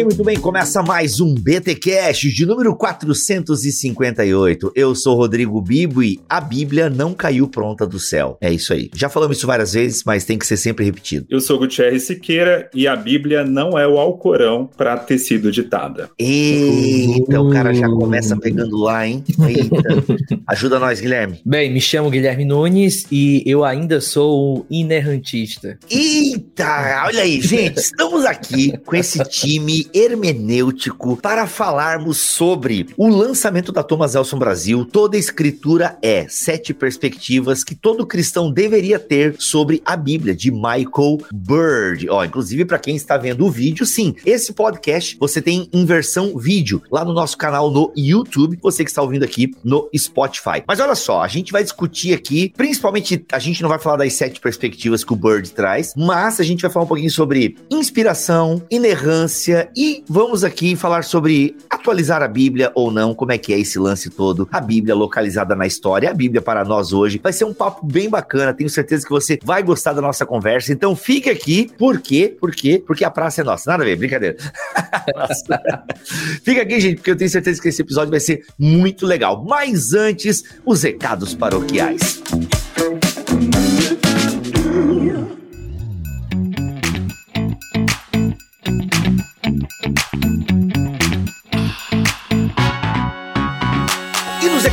Bem, muito bem. Começa mais um BT Cash de número 458. Eu sou Rodrigo Bibo e a Bíblia não caiu pronta do céu. É isso aí. Já falamos isso várias vezes, mas tem que ser sempre repetido. Eu sou Gutierrez Siqueira e a Bíblia não é o Alcorão para ter sido ditada. Eita, o cara já começa pegando lá, hein? Eita. Ajuda nós, Guilherme. Bem, me chamo Guilherme Nunes e eu ainda sou um inerrantista. Eita, olha aí, gente, estamos aqui com esse time hermenêutico para falarmos sobre o lançamento da Thomas Elson Brasil. Toda escritura é sete perspectivas que todo cristão deveria ter sobre a Bíblia de Michael Bird. Ó, inclusive para quem está vendo o vídeo, sim, esse podcast você tem em versão vídeo lá no nosso canal no YouTube, você que está ouvindo aqui no Spotify. Mas olha só, a gente vai discutir aqui, principalmente a gente não vai falar das sete perspectivas que o Bird traz, mas a gente vai falar um pouquinho sobre inspiração, inerrância e vamos aqui falar sobre atualizar a Bíblia ou não, como é que é esse lance todo, a Bíblia localizada na história, a Bíblia para nós hoje. Vai ser um papo bem bacana, tenho certeza que você vai gostar da nossa conversa, então fique aqui, por quê? Por quê? Porque a praça é nossa, nada a ver, brincadeira. Fica aqui, gente, porque eu tenho certeza que esse episódio vai ser muito legal. Mas antes, os recados paroquiais.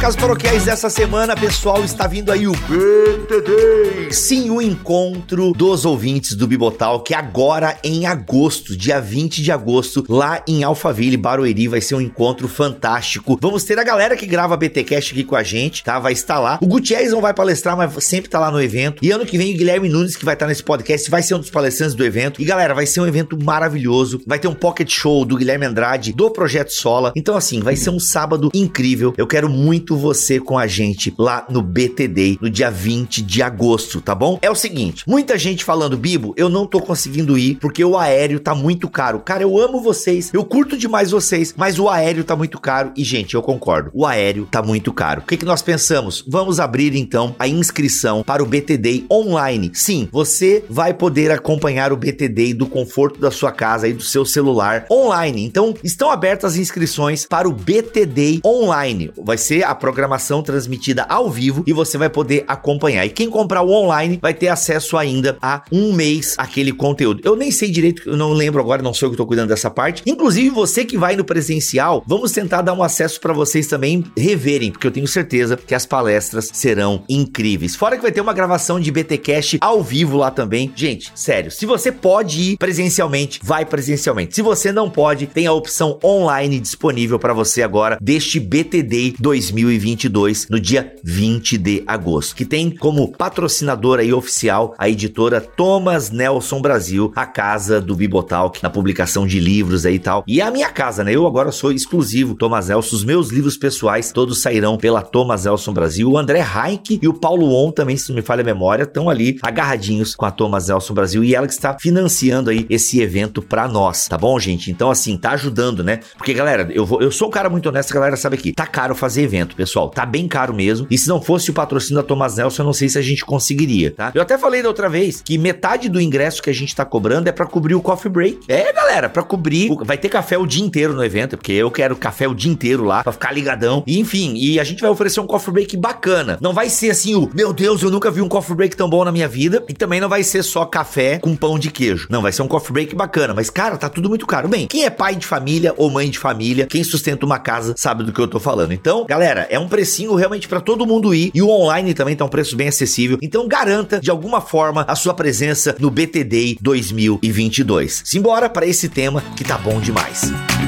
Recados paroquiais dessa semana, pessoal, está vindo aí o BTD. Sim, o encontro dos ouvintes do Bibotal, que agora em agosto, dia 20 de agosto, lá em Alphaville, Barueri, vai ser um encontro fantástico. Vamos ter a galera que grava BTcast aqui com a gente, tá? Vai estar lá. O Gutierrez não vai palestrar, mas sempre tá lá no evento. E ano que vem o Guilherme Nunes, que vai estar nesse podcast, vai ser um dos palestrantes do evento. E galera, vai ser um evento maravilhoso. Vai ter um pocket show do Guilherme Andrade, do Projeto Sola. Então assim, vai ser um sábado incrível. Eu quero muito você com a gente lá no BTD no dia 20 de agosto, tá bom? É o seguinte, muita gente falando, Bibo, eu não tô conseguindo ir porque o aéreo tá muito caro. Cara, eu amo vocês, eu curto demais vocês, mas o aéreo tá muito caro e, gente, eu concordo, o aéreo tá muito caro. O que, que nós pensamos? Vamos abrir então a inscrição para o BTD online. Sim, você vai poder acompanhar o BTD do conforto da sua casa e do seu celular online. Então, estão abertas as inscrições para o BTD online. Vai ser a programação transmitida ao vivo e você vai poder acompanhar. E quem comprar o online vai ter acesso ainda a um mês aquele conteúdo. Eu nem sei direito, eu não lembro agora, não sou eu que estou cuidando dessa parte. Inclusive, você que vai no presencial, vamos tentar dar um acesso para vocês também reverem, porque eu tenho certeza que as palestras serão incríveis. Fora que vai ter uma gravação de BTcast ao vivo lá também. Gente, sério, se você pode ir presencialmente, vai presencialmente. Se você não pode, tem a opção online disponível para você agora deste BTD 2020 2022, no dia 20 de agosto, que tem como patrocinadora e oficial a editora Thomas Nelson Brasil, a casa do Bibotalk, na publicação de livros aí e tal. E é a minha casa, né? Eu agora sou exclusivo Thomas Nelson, os meus livros pessoais todos sairão pela Thomas Nelson Brasil. O André Heinck e o Paulo On também, se não me falha a memória, estão ali agarradinhos com a Thomas Nelson Brasil e ela que está financiando aí esse evento para nós, tá bom, gente? Então assim, tá ajudando, né? Porque galera, eu vou, eu sou um cara muito honesto, galera sabe aqui, tá caro fazer evento pessoal. Tá bem caro mesmo. E se não fosse o patrocínio da Thomas Nelson, eu não sei se a gente conseguiria, tá? Eu até falei da outra vez que metade do ingresso que a gente tá cobrando é para cobrir o coffee break. É, galera, para cobrir. Vai ter café o dia inteiro no evento, porque eu quero café o dia inteiro lá, pra ficar ligadão. E, enfim, e a gente vai oferecer um coffee break bacana. Não vai ser assim o, meu Deus, eu nunca vi um coffee break tão bom na minha vida. E também não vai ser só café com pão de queijo. Não, vai ser um coffee break bacana. Mas, cara, tá tudo muito caro. Bem, quem é pai de família ou mãe de família, quem sustenta uma casa, sabe do que eu tô falando. Então, galera, é um precinho realmente para todo mundo ir e o online também tá um preço bem acessível. Então garanta de alguma forma a sua presença no BTD 2022. Simbora para esse tema que tá bom demais. Meus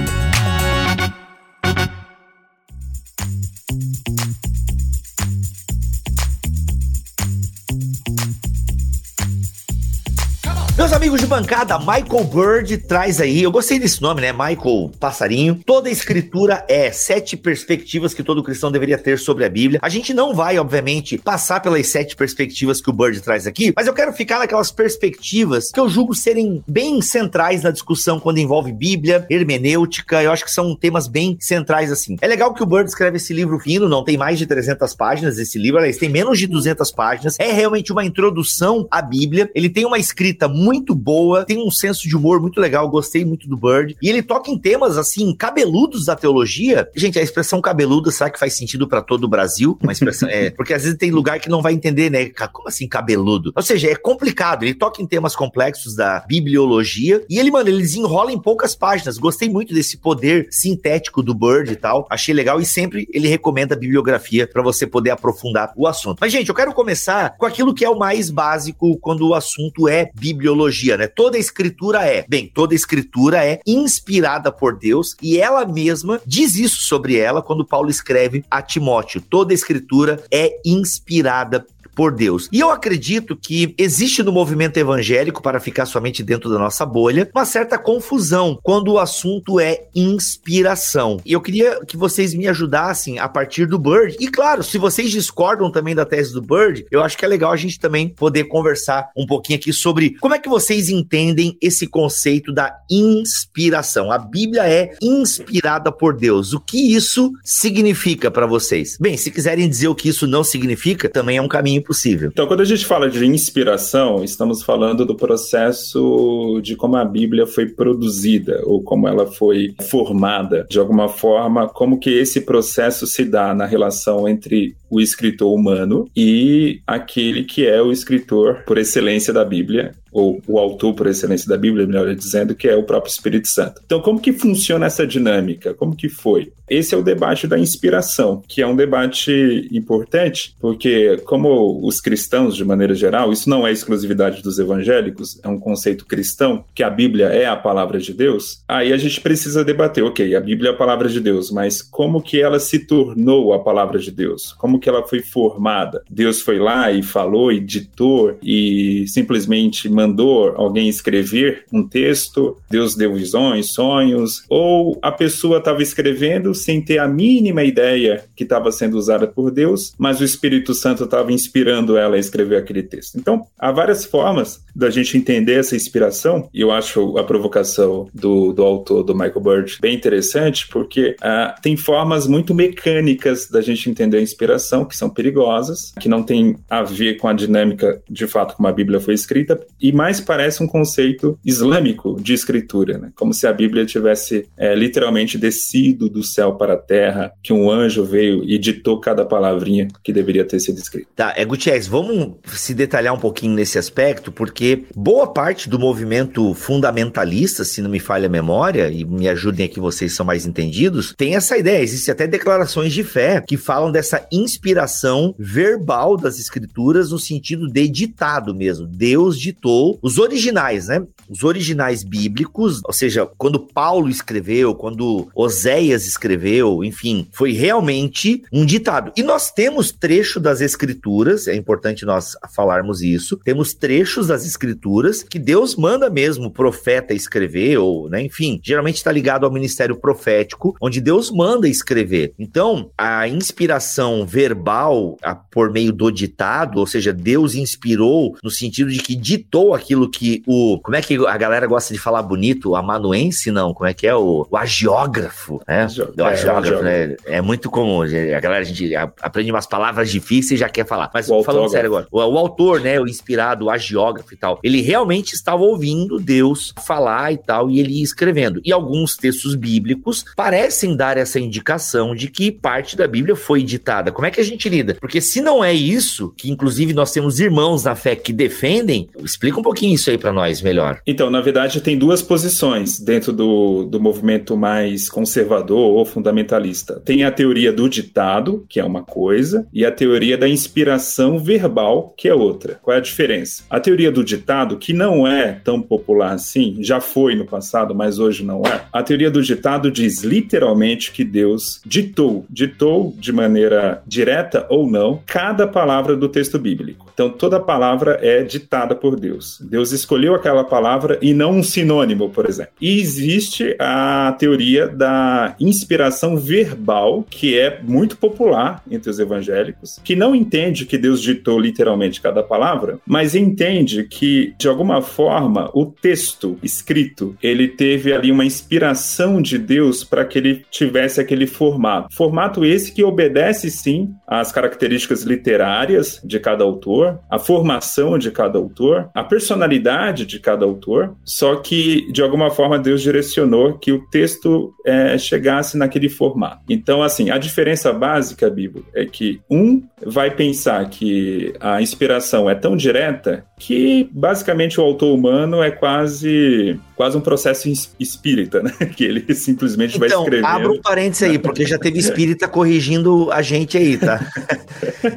amigos, de bancada, Michael Bird traz aí, eu gostei desse nome, né? Michael Passarinho. Toda escritura é sete perspectivas que todo cristão deveria ter sobre a Bíblia. A gente não vai, obviamente, passar pelas sete perspectivas que o Bird traz aqui, mas eu quero ficar naquelas perspectivas que eu julgo serem bem centrais na discussão quando envolve Bíblia, hermenêutica. Eu acho que são temas bem centrais assim. É legal que o Bird escreve esse livro fino, não tem mais de 300 páginas esse livro, aliás, tem menos de 200 páginas. É realmente uma introdução à Bíblia. Ele tem uma escrita muito boa, tem um senso de humor muito legal, gostei muito do Bird. E ele toca em temas assim cabeludos da teologia. Gente, a expressão cabeluda, será que faz sentido para todo o Brasil? Uma expressão é, porque às vezes tem lugar que não vai entender, né? Como assim cabeludo? Ou seja, é complicado. Ele toca em temas complexos da bibliologia e ele, mano, ele desenrola em poucas páginas. Gostei muito desse poder sintético do Bird e tal. Achei legal e sempre ele recomenda a bibliografia para você poder aprofundar o assunto. Mas gente, eu quero começar com aquilo que é o mais básico quando o assunto é bibliologia, né? Toda escritura é, bem, toda escritura é inspirada por Deus e ela mesma diz isso sobre ela quando Paulo escreve a Timóteo. Toda escritura é inspirada por Deus. E eu acredito que existe no movimento evangélico, para ficar somente dentro da nossa bolha, uma certa confusão quando o assunto é inspiração. E eu queria que vocês me ajudassem a partir do Bird. E claro, se vocês discordam também da tese do Bird, eu acho que é legal a gente também poder conversar um pouquinho aqui sobre como é que vocês entendem esse conceito da inspiração. A Bíblia é inspirada por Deus. O que isso significa para vocês? Bem, se quiserem dizer o que isso não significa, também é um caminho possível. Então, quando a gente fala de inspiração, estamos falando do processo de como a Bíblia foi produzida ou como ela foi formada, de alguma forma, como que esse processo se dá na relação entre o escritor humano e aquele que é o escritor por excelência da Bíblia, ou o autor por excelência da Bíblia, melhor dizendo, que é o próprio Espírito Santo. Então, como que funciona essa dinâmica? Como que foi? Esse é o debate da inspiração, que é um debate importante, porque como os cristãos, de maneira geral, isso não é exclusividade dos evangélicos, é um conceito cristão, que a Bíblia é a palavra de Deus, aí a gente precisa debater, ok, a Bíblia é a palavra de Deus, mas como que ela se tornou a palavra de Deus? Como que ela foi formada? Deus foi lá e falou, e ditou, e simplesmente mandou alguém escrever um texto, Deus deu visões, sonhos, ou a pessoa estava escrevendo sem ter a mínima ideia que estava sendo usada por Deus, mas o Espírito Santo estava inspirando ela a escrever aquele texto. Então, há várias formas da gente entender essa inspiração, e eu acho a provocação do, do autor, do Michael Bird, bem interessante, porque uh, tem formas muito mecânicas da gente entender a inspiração, que são perigosas, que não tem a ver com a dinâmica de fato como a Bíblia foi escrita, e mais parece um conceito islâmico de escritura, né? como se a Bíblia tivesse é, literalmente descido do céu para a terra, que um anjo veio e ditou cada palavrinha que deveria ter sido escrita. Tá, é Gutierrez, vamos se detalhar um pouquinho nesse aspecto, porque boa parte do movimento fundamentalista, se não me falha a memória, e me ajudem aqui vocês são mais entendidos, tem essa ideia, existem até declarações de fé que falam dessa inspiração verbal das escrituras no sentido de ditado mesmo. Deus ditou os originais, né? Os originais bíblicos, ou seja, quando Paulo escreveu, quando Oséias escreveu, enfim, foi realmente um ditado. E nós temos trecho das escrituras, é importante nós falarmos isso, temos trechos das escrituras que Deus manda mesmo o profeta escrever, ou, né, enfim, geralmente está ligado ao ministério profético, onde Deus manda escrever. Então, a inspiração verbal a, por meio do ditado, ou seja, Deus inspirou no sentido de que ditou aquilo que o. Como é que a galera gosta de falar bonito? O amanuense, não? Como é que é? O, o agiógrafo, né? O agiógrafo, é, né? É muito comum. A galera, a gente aprende umas palavras difíceis e já quer falar. Mas o falando sério agora, o, o, autor, né? O inspirado, o agiógrafo e tal, ele realmente estava ouvindo Deus falar e tal, e ele ia escrevendo. E alguns textos bíblicos parecem dar essa indicação de que parte da Bíblia foi ditada. Como é que a gente lida? Porque se não é isso, que inclusive nós temos irmãos na fé que defendem, explica um pouquinho isso aí para nós melhor. Então, na verdade, tem duas posições dentro do, do movimento mais conservador ou fundamentalista. Tem a teoria do ditado, que é uma coisa, e a teoria da inspiração verbal, que é outra. Qual é a diferença? A teoria do ditado, que não é tão popular assim, já foi no passado, mas hoje não é. A teoria do ditado diz literalmente que Deus ditou, ditou de maneira direta ou não, cada palavra do texto bíblico. Então, toda palavra é ditada por Deus. Deus. Deus escolheu aquela palavra e não um sinônimo, por exemplo. E existe a teoria da inspiração verbal, que é muito popular entre os evangélicos, que não entende que Deus ditou literalmente cada palavra, mas entende que, de alguma forma, o texto escrito, ele teve ali uma inspiração de Deus para que ele tivesse aquele formato. Formato esse que obedece, sim, às características literárias de cada autor, a formação de cada autor, a personalidade de cada autor, só que, de alguma forma, Deus direcionou que o texto é, chegasse naquele formato. Então, assim, a diferença básica, Bíblia, é que um vai pensar que a inspiração é tão direta que basicamente o autor humano é quase quase um processo espírita, né? Que ele simplesmente então, vai escrever. Abra um parênteses aí, porque já teve espírita corrigindo a gente aí, tá?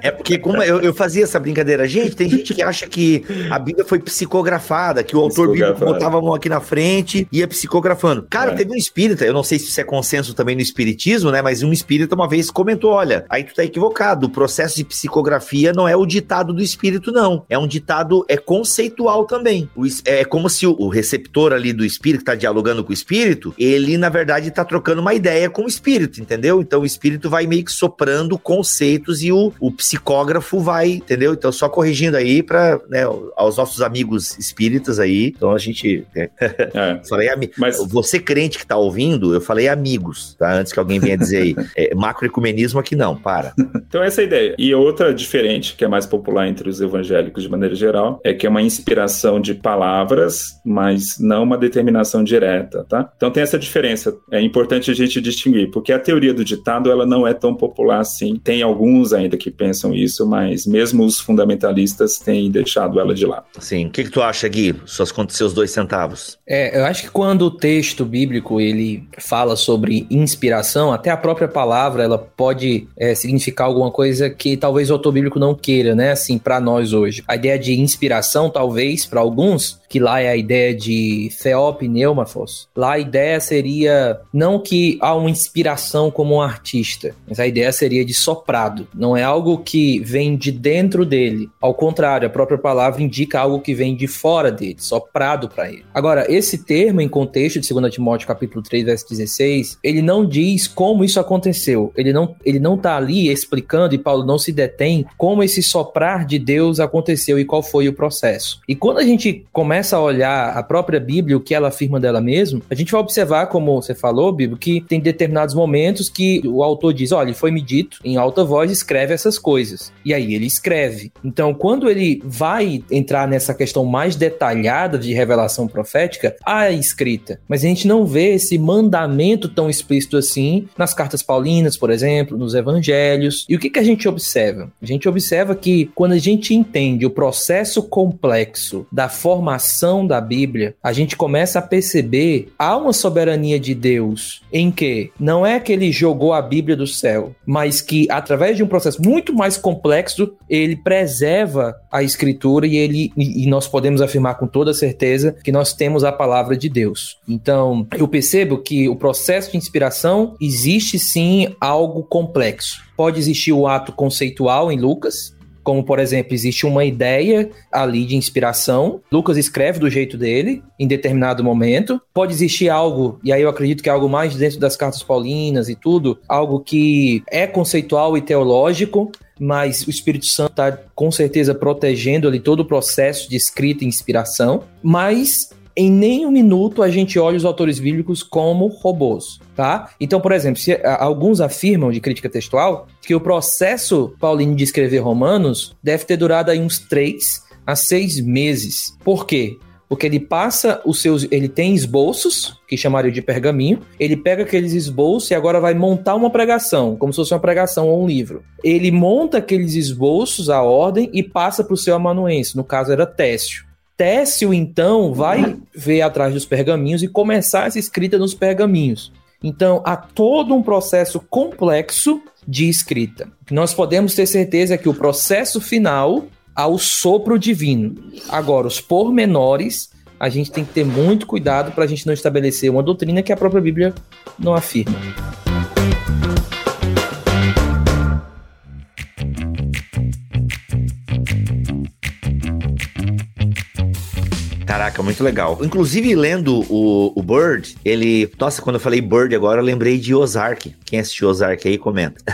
É porque como eu, eu fazia essa brincadeira, gente, tem gente que acha que a Bíblia foi psicografada, que o autor bíblico botava a mão aqui na frente e ia psicografando. Cara, é. teve um espírita, eu não sei se isso é consenso também no espiritismo, né? Mas um espírita uma vez comentou: olha, aí tu tá equivocado, o processo de psicografia não é o ditado do espírito, não. É um ditado é conceitual também. É como se o receptor ali do espírito, que tá dialogando com o espírito, ele, na verdade, tá trocando uma ideia com o espírito, entendeu? Então o espírito vai meio que soprando conceitos e o, o psicógrafo vai, entendeu? Então, só corrigindo aí para né, aos nossos amigos espíritas aí. Então a gente. Né? É. falei, mas... você crente que tá ouvindo, eu falei amigos, tá? Antes que alguém venha dizer aí. É, macroecumenismo aqui não, para. então, essa é a ideia. E outra diferente, que é mais popular entre os evangélicos de maneira geral, é que é uma inspiração de palavras, mas não uma determinação direta, tá? Então tem essa diferença. É importante a gente distinguir, porque a teoria do ditado ela não é tão popular assim. Tem alguns ainda que pensam isso, mas mesmo os fundamentalistas têm deixado ela de lado. Sim. O que, que tu acha, Gui? Suas contas, seus dois centavos. É, eu acho que quando o texto bíblico ele fala sobre inspiração, até a própria palavra ela pode é, significar alguma coisa que talvez o autor bíblico não queira, né? Assim, para nós hoje. A ideia de inspiração, talvez, para alguns, que lá é a ideia de theopneumafos. Lá a ideia seria não que há uma inspiração como um artista, mas a ideia seria de soprado. Não é algo que vem de dentro dele. Ao contrário, a própria palavra indica algo que vem de fora dele, soprado para ele. Agora, esse termo em contexto de 2 Timóteo capítulo 3, verso 16, ele não diz como isso aconteceu. Ele não ele não tá ali explicando e Paulo não se detém como esse soprar de Deus aconteceu e qual foi o processo. E quando a gente começa começa a olhar a própria Bíblia, o que ela afirma dela mesma, a gente vai observar, como você falou, Bíblia, que tem determinados momentos que o autor diz: olha, foi me dito em alta voz, escreve essas coisas. E aí ele escreve. Então, quando ele vai entrar nessa questão mais detalhada de revelação profética, há escrita. Mas a gente não vê esse mandamento tão explícito assim nas cartas paulinas, por exemplo, nos evangelhos. E o que, que a gente observa? A gente observa que quando a gente entende o processo complexo da formação da Bíblia, a gente começa a perceber há uma soberania de Deus em que não é que ele jogou a Bíblia do céu, mas que através de um processo muito mais complexo, ele preserva a escritura e ele e nós podemos afirmar com toda certeza que nós temos a palavra de Deus. Então, eu percebo que o processo de inspiração existe sim algo complexo. Pode existir o ato conceitual em Lucas, como, por exemplo, existe uma ideia ali de inspiração. Lucas escreve do jeito dele, em determinado momento. Pode existir algo, e aí eu acredito que é algo mais dentro das cartas paulinas e tudo, algo que é conceitual e teológico, mas o Espírito Santo está com certeza protegendo ali todo o processo de escrita e inspiração. Mas em nenhum minuto a gente olha os autores bíblicos como robôs, tá? Então, por exemplo, se alguns afirmam de crítica textual que o processo paulino de escrever Romanos deve ter durado aí uns três a seis meses. Por quê? Porque ele passa os seus. Ele tem esboços, que chamaria de pergaminho. Ele pega aqueles esboços e agora vai montar uma pregação, como se fosse uma pregação ou um livro. Ele monta aqueles esboços, a ordem, e passa para o seu amanuense. No caso, era Técio. Técio, então, vai ver atrás dos pergaminhos e começar essa escrita nos pergaminhos. Então, há todo um processo complexo de escrita. Nós podemos ter certeza que o processo final há o sopro divino. Agora, os pormenores, a gente tem que ter muito cuidado para a gente não estabelecer uma doutrina que a própria Bíblia não afirma. Caraca, muito legal. Inclusive, lendo o, o Bird, ele. Nossa, quando eu falei Bird agora, eu lembrei de Ozark. Quem assistiu Ozark aí, comenta.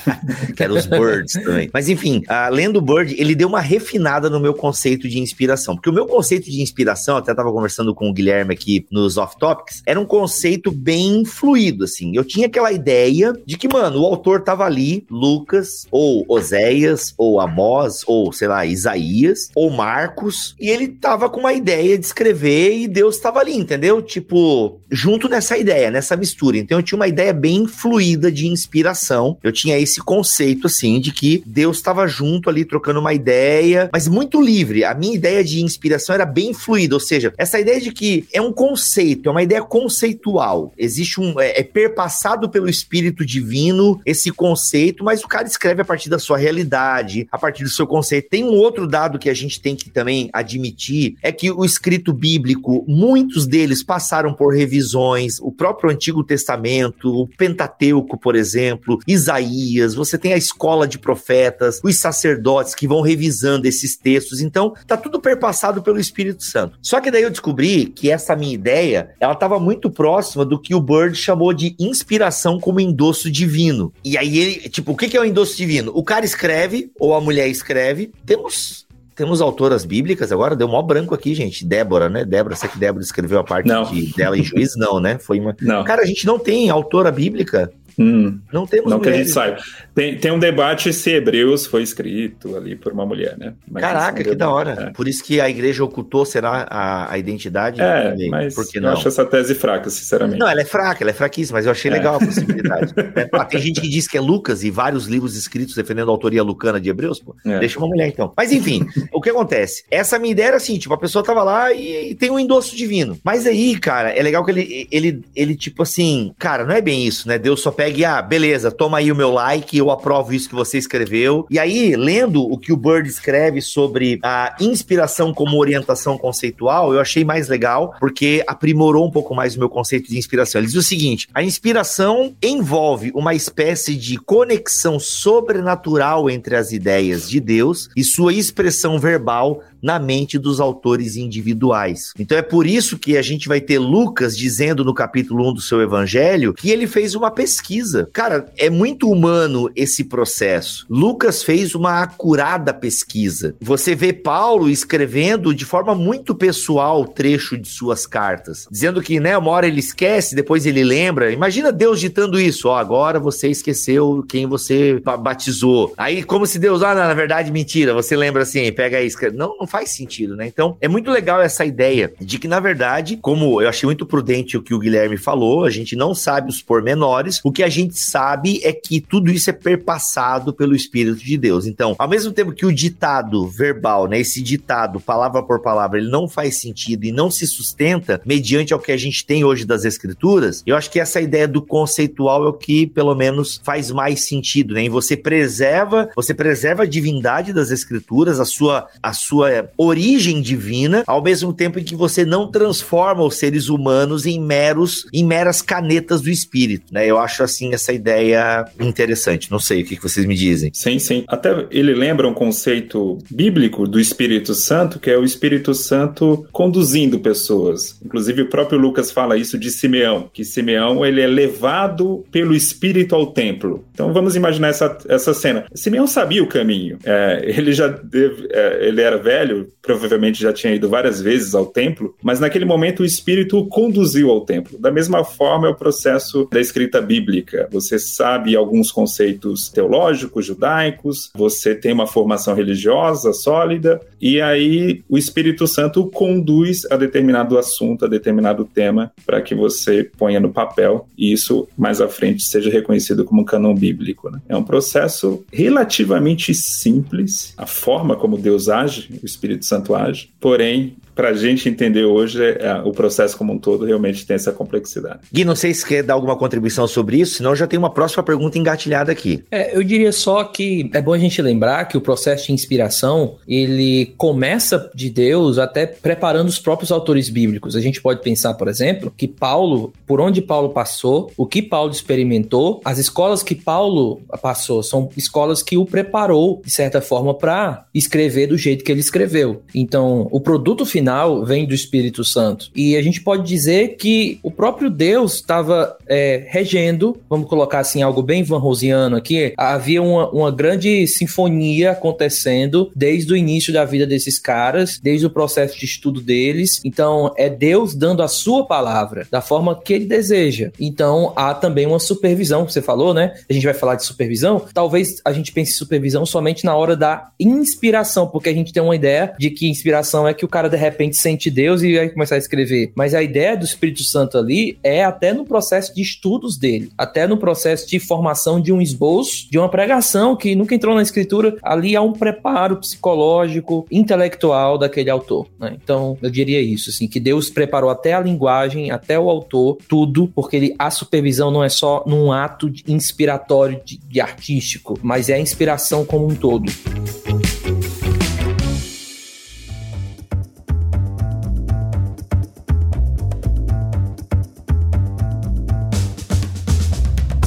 que era os Birds também. Mas enfim, uh, lendo o Bird, ele deu uma refinada no meu conceito de inspiração. Porque o meu conceito de inspiração, até tava conversando com o Guilherme aqui nos Off Topics, era um conceito bem fluido, assim. Eu tinha aquela ideia de que, mano, o autor tava ali, Lucas, ou Oséias, ou Amós, ou sei lá, Isaías, ou Marcos, e ele tava com uma ideia de escrever e Deus tava ali, entendeu? Tipo, junto nessa ideia, nessa mistura. Então eu tinha uma ideia bem fluida de inspiração. Eu tinha esse conceito, assim, de que Deus estava junto ali trocando uma ideia, mas muito livre. A minha ideia de inspiração era bem fluida, ou seja, essa ideia de que é um conceito, é uma ideia conceitual. Existe um. É, é perpassado pelo Espírito Divino esse conceito, mas o cara escreve a partir da sua realidade, a partir do seu conceito. Tem um outro dado que a gente tem que também admitir: é que o escrito bíblico, muitos deles passaram por revisões, o próprio Antigo Testamento, o Pentateuco, por exemplo, Isaías, você tem a escola de profetas, os sacerdotes que vão revisando esses textos. Então, tá tudo perpassado pelo Espírito Santo. Só que daí eu descobri que essa minha ideia, ela estava muito próxima do que o Bird chamou de inspiração como endosso divino. E aí ele, tipo, o que é o endosso divino? O cara escreve, ou a mulher escreve, temos temos autoras bíblicas agora, deu mó branco aqui, gente. Débora, né? Débora, sei que Débora escreveu a parte de, dela em juiz, não, né? Foi uma. Não. Cara, a gente não tem autora bíblica Hum, não temos Não mulheres. que a gente saiba. Tem, tem um debate se Hebreus foi escrito ali por uma mulher, né? Mas Caraca, que da hora. É. Por isso que a igreja ocultou, será, a, a identidade? É, mas por que não? eu acho essa tese fraca, sinceramente. Não, ela é fraca, ela é fraquíssima, mas eu achei é. legal a possibilidade. é, ah, tem gente que diz que é Lucas e vários livros escritos defendendo a autoria lucana de Hebreus, pô. É. Deixa uma mulher, então. Mas enfim, o que acontece? Essa minha ideia era assim, tipo, a pessoa tava lá e, e, tem um endosso divino. Mas aí, cara, é legal que ele, ele, ele, tipo assim, cara, não é bem isso, né? Deus só pega e, ah, beleza, toma aí o meu like, eu aprovo isso que você escreveu. E aí, lendo o que o Bird escreve sobre a inspiração como orientação conceitual, eu achei mais legal, porque aprimorou um pouco mais o meu conceito de inspiração. Ele diz o seguinte: a inspiração envolve uma espécie de conexão sobrenatural entre as ideias de Deus e sua expressão verbal na mente dos autores individuais. Então é por isso que a gente vai ter Lucas dizendo no capítulo 1 do seu evangelho que ele fez uma pesquisa. Cara, é muito humano esse processo. Lucas fez uma acurada pesquisa. Você vê Paulo escrevendo de forma muito pessoal o trecho de suas cartas, dizendo que, né, uma hora ele esquece, depois ele lembra. Imagina Deus ditando isso, ó, agora você esqueceu quem você batizou. Aí como se Deus, ah, não, na verdade, mentira, você lembra assim, pega aí, escreve. Não, não faz sentido, né? Então, é muito legal essa ideia de que, na verdade, como eu achei muito prudente o que o Guilherme falou, a gente não sabe os pormenores, o que a gente sabe é que tudo isso é perpassado pelo Espírito de Deus. Então, ao mesmo tempo que o ditado verbal, né, esse ditado, palavra por palavra, ele não faz sentido e não se sustenta mediante ao que a gente tem hoje das escrituras, eu acho que essa ideia do conceitual é o que, pelo menos, faz mais sentido, né? E você preserva, você preserva a divindade das escrituras, a sua, a sua origem divina, ao mesmo tempo em que você não transforma os seres humanos em meros, em meras canetas do espírito, né? Eu acho assim essa ideia interessante. Não sei o que vocês me dizem. Sim, sim. Até ele lembra um conceito bíblico do Espírito Santo, que é o Espírito Santo conduzindo pessoas. Inclusive o próprio Lucas fala isso de Simeão, que Simeão ele é levado pelo Espírito ao templo. Então vamos imaginar essa, essa cena. Simeão sabia o caminho. É, ele já deve, é, ele era velho provavelmente já tinha ido várias vezes ao templo, mas naquele momento o Espírito o conduziu ao templo. Da mesma forma é o processo da escrita bíblica. Você sabe alguns conceitos teológicos, judaicos, você tem uma formação religiosa sólida, e aí o Espírito Santo conduz a determinado assunto, a determinado tema, para que você ponha no papel e isso mais à frente seja reconhecido como canon bíblico. Né? É um processo relativamente simples, a forma como Deus age, Espírito Santo age, porém para a gente entender hoje é, o processo como um todo realmente tem essa complexidade. Gui, não sei se quer dar alguma contribuição sobre isso, senão eu já tenho uma próxima pergunta engatilhada aqui. É, eu diria só que é bom a gente lembrar que o processo de inspiração ele começa de Deus até preparando os próprios autores bíblicos. A gente pode pensar, por exemplo, que Paulo, por onde Paulo passou, o que Paulo experimentou, as escolas que Paulo passou são escolas que o preparou de certa forma para escrever do jeito que ele escreveu. Então, o produto final final vem do Espírito Santo. E a gente pode dizer que o próprio Deus estava é, regendo, vamos colocar assim, algo bem Van Rosiano aqui, havia uma, uma grande sinfonia acontecendo desde o início da vida desses caras, desde o processo de estudo deles. Então, é Deus dando a sua palavra da forma que ele deseja. Então, há também uma supervisão, você falou, né? A gente vai falar de supervisão. Talvez a gente pense em supervisão somente na hora da inspiração, porque a gente tem uma ideia de que inspiração é que o cara de repente sente Deus e vai começar a escrever. Mas a ideia do Espírito Santo ali é até no processo de estudos dele, até no processo de formação de um esboço, de uma pregação que nunca entrou na escritura. Ali há um preparo psicológico, intelectual daquele autor. Né? Então, eu diria isso, assim, que Deus preparou até a linguagem, até o autor, tudo, porque ele, a supervisão não é só num ato inspiratório de, de artístico, mas é a inspiração como um todo.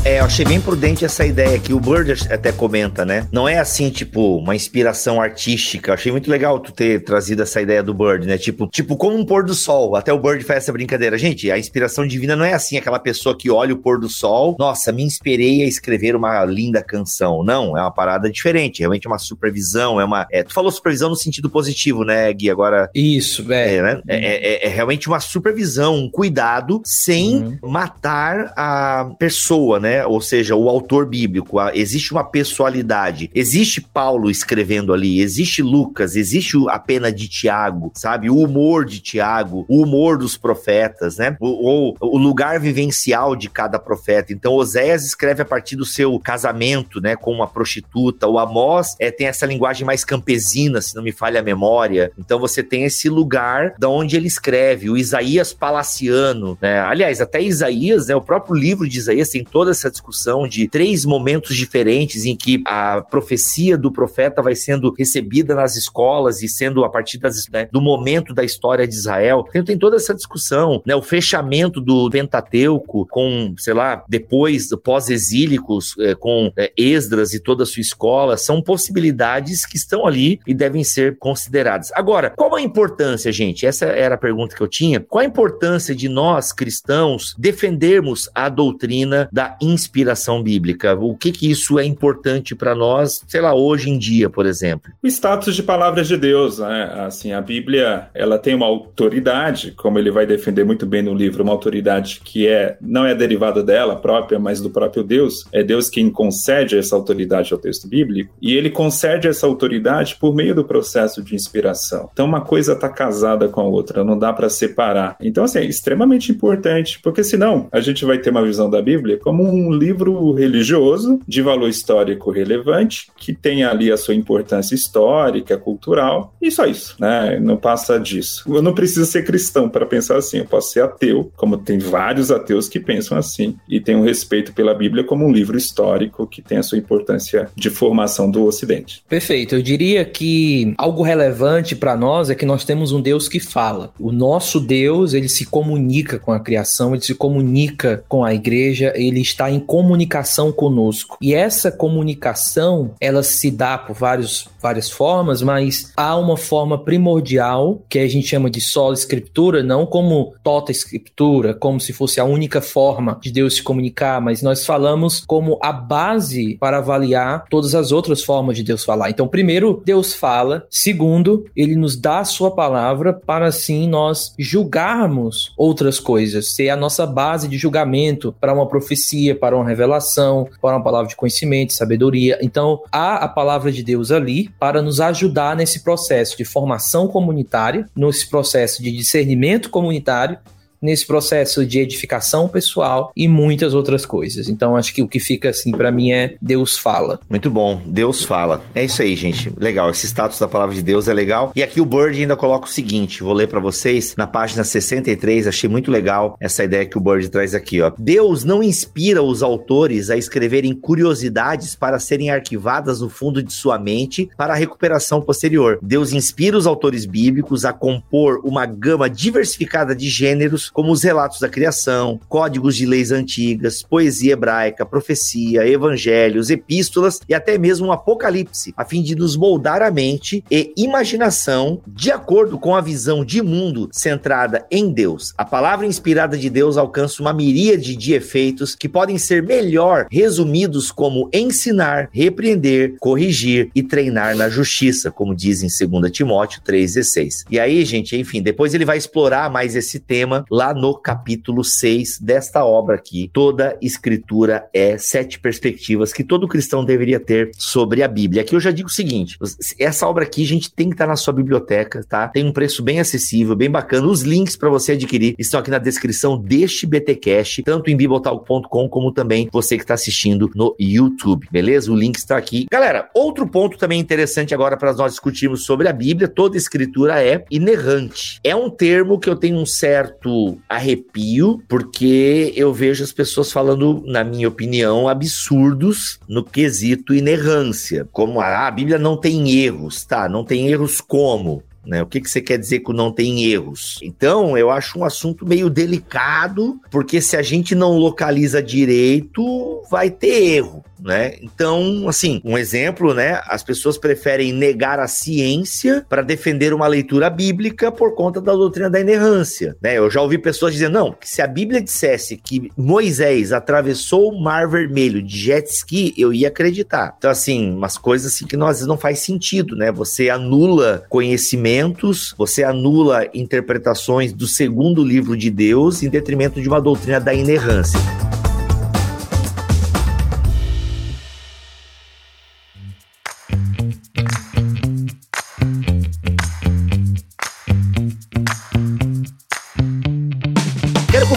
É, eu achei bem prudente essa ideia que o Bird até comenta, né? Não é assim, tipo, uma inspiração artística. Eu achei muito legal tu ter trazido essa ideia do Bird, né? Tipo, tipo como um pôr do sol. Até o Bird faz essa brincadeira. Gente, a inspiração divina não é assim, aquela pessoa que olha o pôr do sol, nossa, me inspirei a escrever uma linda canção. Não, é uma parada diferente. Realmente é uma supervisão, é uma. É, tu falou supervisão no sentido positivo, né, Gui? Agora. Isso, é. É, né? é, é, é realmente uma supervisão, um cuidado sem uhum. matar a pessoa, né? Ou seja, o autor bíblico. Existe uma pessoalidade. Existe Paulo escrevendo ali, existe Lucas, existe a pena de Tiago, sabe? O humor de Tiago, o humor dos profetas, né? Ou o, lugar vivencial de cada profeta. Então, Oséias escreve a partir do seu casamento, né, com uma prostituta. O Amós é, tem essa linguagem mais campesina, se não me falha a memória. Então, você tem esse lugar da onde ele escreve. O Isaías palaciano, né? Aliás, até Isaías, né? O próprio livro de Isaías tem toda essa discussão de três momentos diferentes em que a profecia do profeta vai sendo recebida nas escolas e sendo a partir das, né, do momento da história de Israel. Então tem toda essa discussão, né? O fechamento do Pentateuco com, sei lá, depois pós-exílicos, é, com é, Esdras e toda a sua escola, são possibilidades que estão ali e devem ser consideradas. Agora, qual a importância, gente? Essa era a pergunta que eu tinha. Qual a importância de nós, cristãos, defendermos a doutrina da inspiração? Inspiração bíblica? O que que isso é importante para nós, sei lá, hoje em dia, por exemplo? O status de palavras de Deus, né? Assim, a Bíblia, ela tem uma autoridade, como ele vai defender muito bem no livro, uma autoridade que é não é derivada dela própria, mas do próprio Deus. É Deus quem concede essa autoridade ao texto bíblico, e ele concede essa autoridade por meio do processo de inspiração. Então, uma coisa está casada com a outra, não dá para separar. Então, assim, é extremamente importante, porque senão a gente vai ter uma visão da Bíblia como um livro religioso de valor histórico relevante, que tem ali a sua importância histórica, cultural, e só isso, né? Não passa disso. Eu não preciso ser cristão para pensar assim, eu posso ser ateu, como tem vários ateus que pensam assim, e tem um respeito pela Bíblia como um livro histórico que tem a sua importância de formação do Ocidente. Perfeito. Eu diria que algo relevante para nós é que nós temos um Deus que fala. O nosso Deus, ele se comunica com a criação, ele se comunica com a igreja, ele está em comunicação conosco. E essa comunicação, ela se dá por vários, várias formas, mas há uma forma primordial que a gente chama de sola escritura, não como tota escritura, como se fosse a única forma de Deus se comunicar, mas nós falamos como a base para avaliar todas as outras formas de Deus falar. Então, primeiro, Deus fala. Segundo, ele nos dá a sua palavra para assim nós julgarmos outras coisas, ser a nossa base de julgamento para uma profecia, para uma revelação, para uma palavra de conhecimento, sabedoria. Então, há a palavra de Deus ali para nos ajudar nesse processo de formação comunitária, nesse processo de discernimento comunitário nesse processo de edificação pessoal e muitas outras coisas. Então acho que o que fica assim para mim é Deus fala. Muito bom, Deus fala. É isso aí, gente. Legal, esse status da palavra de Deus é legal. E aqui o Bird ainda coloca o seguinte, vou ler para vocês na página 63, achei muito legal essa ideia que o Bird traz aqui, ó. Deus não inspira os autores a escreverem curiosidades para serem arquivadas no fundo de sua mente para a recuperação posterior. Deus inspira os autores bíblicos a compor uma gama diversificada de gêneros como os relatos da criação, códigos de leis antigas, poesia hebraica, profecia, evangelhos, epístolas e até mesmo um apocalipse, a fim de nos moldar a mente e imaginação de acordo com a visão de mundo centrada em Deus. A palavra inspirada de Deus alcança uma miríade de efeitos que podem ser melhor resumidos como ensinar, repreender, corrigir e treinar na justiça, como diz em 2 Timóteo 3,16. E aí, gente, enfim, depois ele vai explorar mais esse tema lá no capítulo 6 desta obra aqui. Toda escritura é sete perspectivas que todo cristão deveria ter sobre a Bíblia. Aqui eu já digo o seguinte: essa obra aqui, gente, tem que estar na sua biblioteca, tá? Tem um preço bem acessível, bem bacana. Os links para você adquirir estão aqui na descrição deste BTcast, tanto em bibotalk.com como também você que está assistindo no YouTube, beleza? O link está aqui. Galera, outro ponto também interessante agora para nós discutirmos sobre a Bíblia, toda escritura é inerrante. É um termo que eu tenho um certo arrepio, porque eu vejo as pessoas falando, na minha opinião, absurdos no quesito inerrância. Como ah, a Bíblia não tem erros, tá? Não tem erros como? Né? O que, que você quer dizer com não tem erros? Então, eu acho um assunto meio delicado, porque se a gente não localiza direito, vai ter erro né? Então, assim, um exemplo, né? As pessoas preferem negar a ciência para defender uma leitura bíblica por conta da doutrina da inerrância, né? Eu já ouvi pessoas dizendo, não, que se a Bíblia dissesse que Moisés atravessou o Mar Vermelho de jet ski, eu ia acreditar. Então, assim, umas coisas assim que não, às vezes não faz sentido, né? Você anula conhecimentos, você anula interpretações do segundo livro de Deus em detrimento de uma doutrina da inerrância.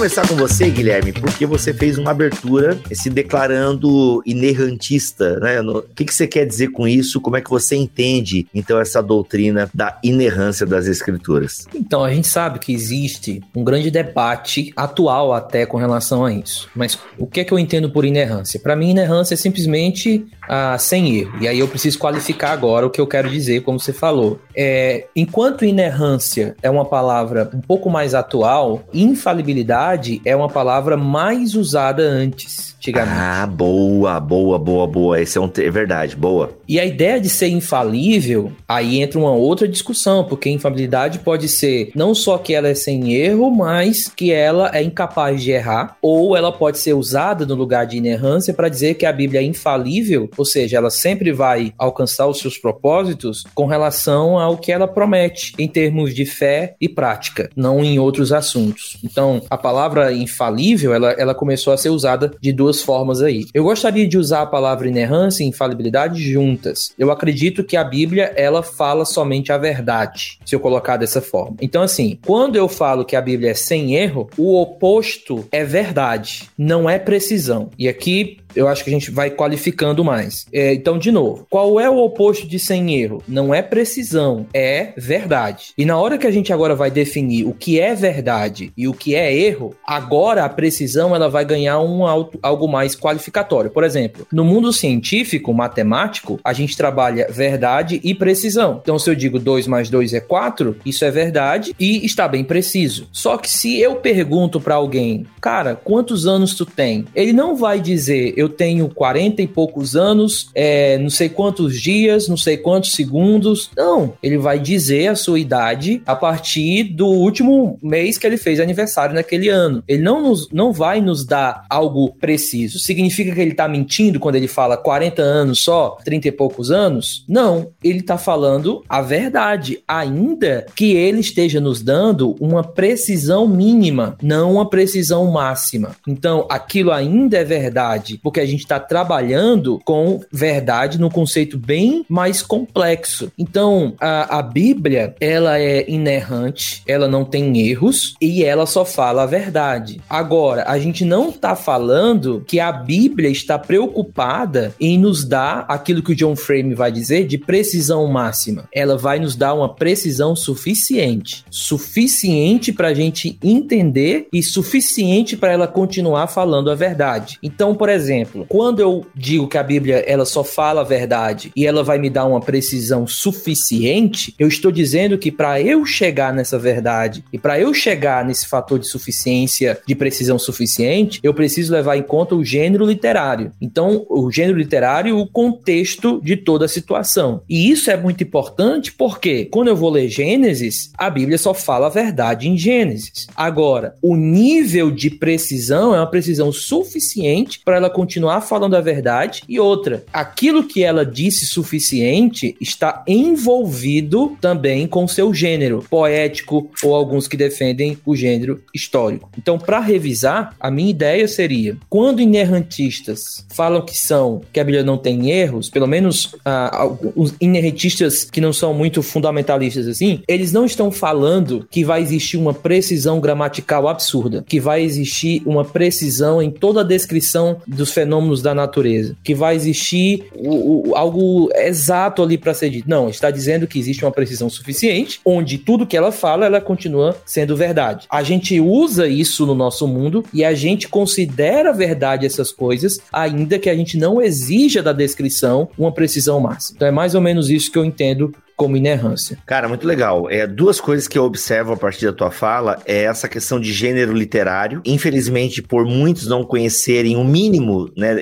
Começar com você, Guilherme, porque você fez uma abertura se declarando inerrantista, né? O que, que você quer dizer com isso? Como é que você entende, então, essa doutrina da inerrância das escrituras? Então, a gente sabe que existe um grande debate atual até com relação a isso. Mas o que é que eu entendo por inerrância? Para mim, inerrância é simplesmente ah, sem erro. E aí eu preciso qualificar agora o que eu quero dizer, como você falou. É, enquanto inerrância é uma palavra um pouco mais atual, infalibilidade é uma palavra mais usada antes antigamente. Ah, boa, boa, boa, boa. Esse é, um, é verdade, boa. E a ideia de ser infalível, aí entra uma outra discussão, porque infalibilidade pode ser não só que ela é sem erro, mas que ela é incapaz de errar, ou ela pode ser usada no lugar de inerrância para dizer que a Bíblia é infalível, ou seja, ela sempre vai alcançar os seus propósitos com relação ao que ela promete em termos de fé e prática, não em outros assuntos. Então, a palavra infalível, ela, ela começou a ser usada de duas duas formas aí. Eu gostaria de usar a palavra inerrância e infalibilidade juntas. Eu acredito que a Bíblia, ela fala somente a verdade, se eu colocar dessa forma. Então, assim, quando eu falo que a Bíblia é sem erro, o oposto é verdade, não é precisão. E aqui eu acho que a gente vai qualificando mais. É, então, de novo, qual é o oposto de sem erro? Não é precisão, é verdade. E na hora que a gente agora vai definir o que é verdade e o que é erro, agora a precisão ela vai ganhar um alto, algo mais qualificatório. Por exemplo, no mundo científico, matemático, a gente trabalha verdade e precisão. Então, se eu digo 2 mais 2 é 4, isso é verdade e está bem preciso. Só que se eu pergunto para alguém, cara, quantos anos tu tem? Ele não vai dizer eu tenho 40 e poucos anos, é, não sei quantos dias, não sei quantos segundos. Não, ele vai dizer a sua idade a partir do último mês que ele fez aniversário naquele ano. Ele não, nos, não vai nos dar algo preciso. Significa que ele está mentindo quando ele fala 40 anos só, 30 e poucos anos? Não, ele está falando a verdade, ainda que ele esteja nos dando uma precisão mínima, não uma precisão máxima. Então, aquilo ainda é verdade, porque a gente está trabalhando com verdade num conceito bem mais complexo. Então, a, a Bíblia, ela é inerrante, ela não tem erros e ela só fala a verdade. Agora, a gente não está falando que a Bíblia está preocupada em nos dar aquilo que o John Frame vai dizer de precisão máxima. Ela vai nos dar uma precisão suficiente. Suficiente para a gente entender e suficiente para ela continuar falando a verdade. Então, por exemplo, exemplo, quando eu digo que a Bíblia ela só fala a verdade e ela vai me dar uma precisão suficiente, eu estou dizendo que para eu chegar nessa verdade e para eu chegar nesse fator de suficiência, de precisão suficiente, eu preciso levar em conta o gênero literário. Então, o gênero literário, o contexto de toda a situação. E isso é muito importante porque quando eu vou ler Gênesis, a Bíblia só fala a verdade em Gênesis. Agora, o nível de precisão é uma precisão suficiente para ela continuar falando a verdade e outra, aquilo que ela disse suficiente está envolvido também com seu gênero poético ou alguns que defendem o gênero histórico. Então, para revisar, a minha ideia seria: quando inerrantistas falam que são que a Bíblia não tem erros, pelo menos ah, os inerrantistas que não são muito fundamentalistas assim, eles não estão falando que vai existir uma precisão gramatical absurda, que vai existir uma precisão em toda a descrição dos fenômenos da natureza, que vai existir o, o, algo exato ali para ser dito. Não, está dizendo que existe uma precisão suficiente, onde tudo que ela fala, ela continua sendo verdade. A gente usa isso no nosso mundo e a gente considera verdade essas coisas, ainda que a gente não exija da descrição uma precisão máxima. Então é mais ou menos isso que eu entendo como inerrância. Cara, muito legal. É, duas coisas que eu observo a partir da tua fala é essa questão de gênero literário. Infelizmente, por muitos não conhecerem o mínimo né,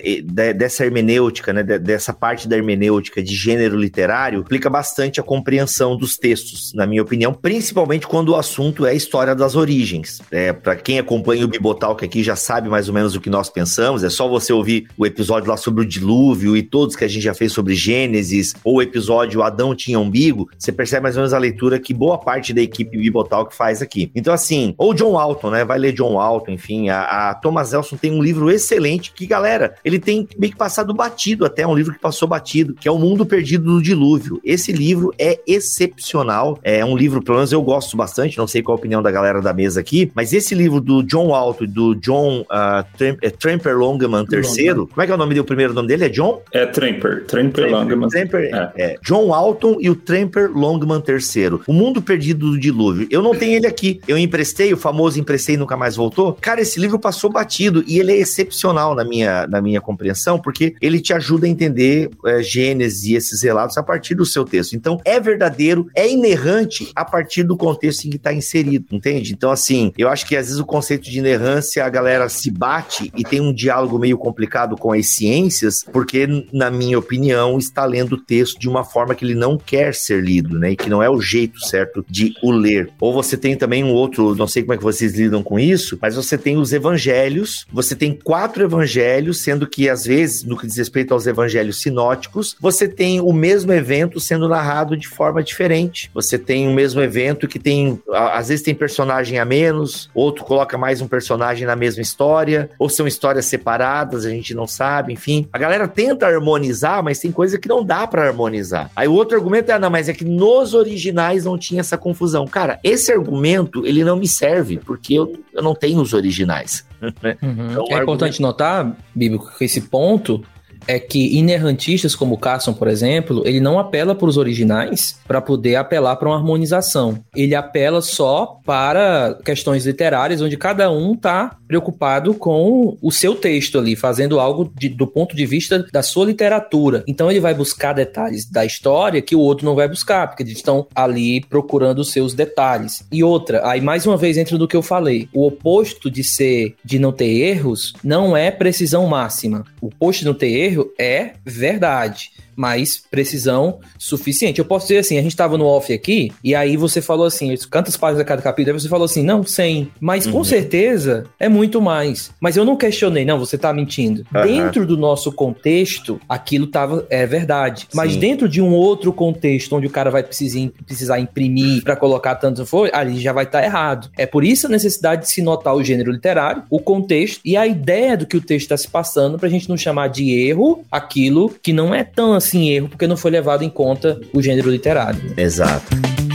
dessa hermenêutica, né, dessa parte da hermenêutica de gênero literário, implica bastante a compreensão dos textos, na minha opinião, principalmente quando o assunto é a história das origens. É, Para quem acompanha o Bibotalk aqui já sabe mais ou menos o que nós pensamos, é só você ouvir o episódio lá sobre o dilúvio e todos que a gente já fez sobre Gênesis, ou o episódio Adão tinha umbigo, você percebe mais ou menos a leitura que boa parte da equipe Bibotalk faz aqui. Então, assim, ou John Alton, né? Vai ler John Alton, enfim. A, a Thomas Elson tem um livro excelente que, galera, ele tem meio que passado batido até, um livro que passou batido, que é O Mundo Perdido do Dilúvio. Esse livro é excepcional. É um livro, pelo menos eu gosto bastante, não sei qual a opinião da galera da mesa aqui, mas esse livro do John Alton e do John uh, Tramper Longman III, como é que é o nome dele? O primeiro nome dele é John? É Tramper. Tramper, Longman. Tramper, é. é. John Alton e o Tramper Longman III. O Mundo Perdido do Dilúvio. Eu não tenho ele aqui. Eu emprestei, o famoso emprestei e nunca mais voltou. Cara, esse livro passou batido e ele é excepcional na minha, na minha compreensão, porque ele te ajuda a entender é, Gênesis e esses relatos a partir do seu texto. Então, é verdadeiro, é inerrante a partir do contexto em que está inserido, entende? Então, assim, eu acho que às vezes o conceito de inerrância, a galera se bate e tem um diálogo meio complicado com as ciências, porque, na minha opinião, está lendo o texto de uma forma que ele não quer ser lido, né? E que não é o jeito certo de o ler. Ou você tem também um outro, não sei como é que vocês lidam com isso, mas você tem os evangelhos, você tem quatro evangelhos, sendo que às vezes, no que diz respeito aos evangelhos sinóticos, você tem o mesmo evento sendo narrado de forma diferente. Você tem o mesmo evento que tem, às vezes tem personagem a menos, outro coloca mais um personagem na mesma história, ou são histórias separadas, a gente não sabe, enfim. A galera tenta harmonizar, mas tem coisa que não dá para harmonizar. Aí o outro argumento é, não, mas é que nos originais não tinha essa confusão. Cara, esse argumento, ele não me serve, porque eu, eu não tenho os originais. Né? Uhum. Então, é argumento... importante notar, Bíblico, que esse ponto é que inerrantistas como Carson, por exemplo, ele não apela para os originais para poder apelar para uma harmonização. Ele apela só para questões literárias, onde cada um está preocupado com o seu texto ali, fazendo algo de, do ponto de vista da sua literatura. Então ele vai buscar detalhes da história que o outro não vai buscar, porque eles estão ali procurando os seus detalhes. E outra, aí mais uma vez entra do que eu falei, o oposto de ser de não ter erros não é precisão máxima. O oposto de não ter erro erro é verdade mas precisão suficiente. Eu posso dizer assim, a gente estava no off aqui, e aí você falou assim, quantas páginas a cada capítulo? Aí você falou assim, não, 100. Mas uhum. com certeza é muito mais. Mas eu não questionei, não, você está mentindo. Uhum. Dentro do nosso contexto, aquilo tava, é verdade. Mas Sim. dentro de um outro contexto, onde o cara vai precisar, precisar imprimir para colocar tanto for, ali já vai estar tá errado. É por isso a necessidade de se notar o gênero literário, o contexto e a ideia do que o texto está se passando, para a gente não chamar de erro aquilo que não é tão assim em erro porque não foi levado em conta o gênero literário. Exato.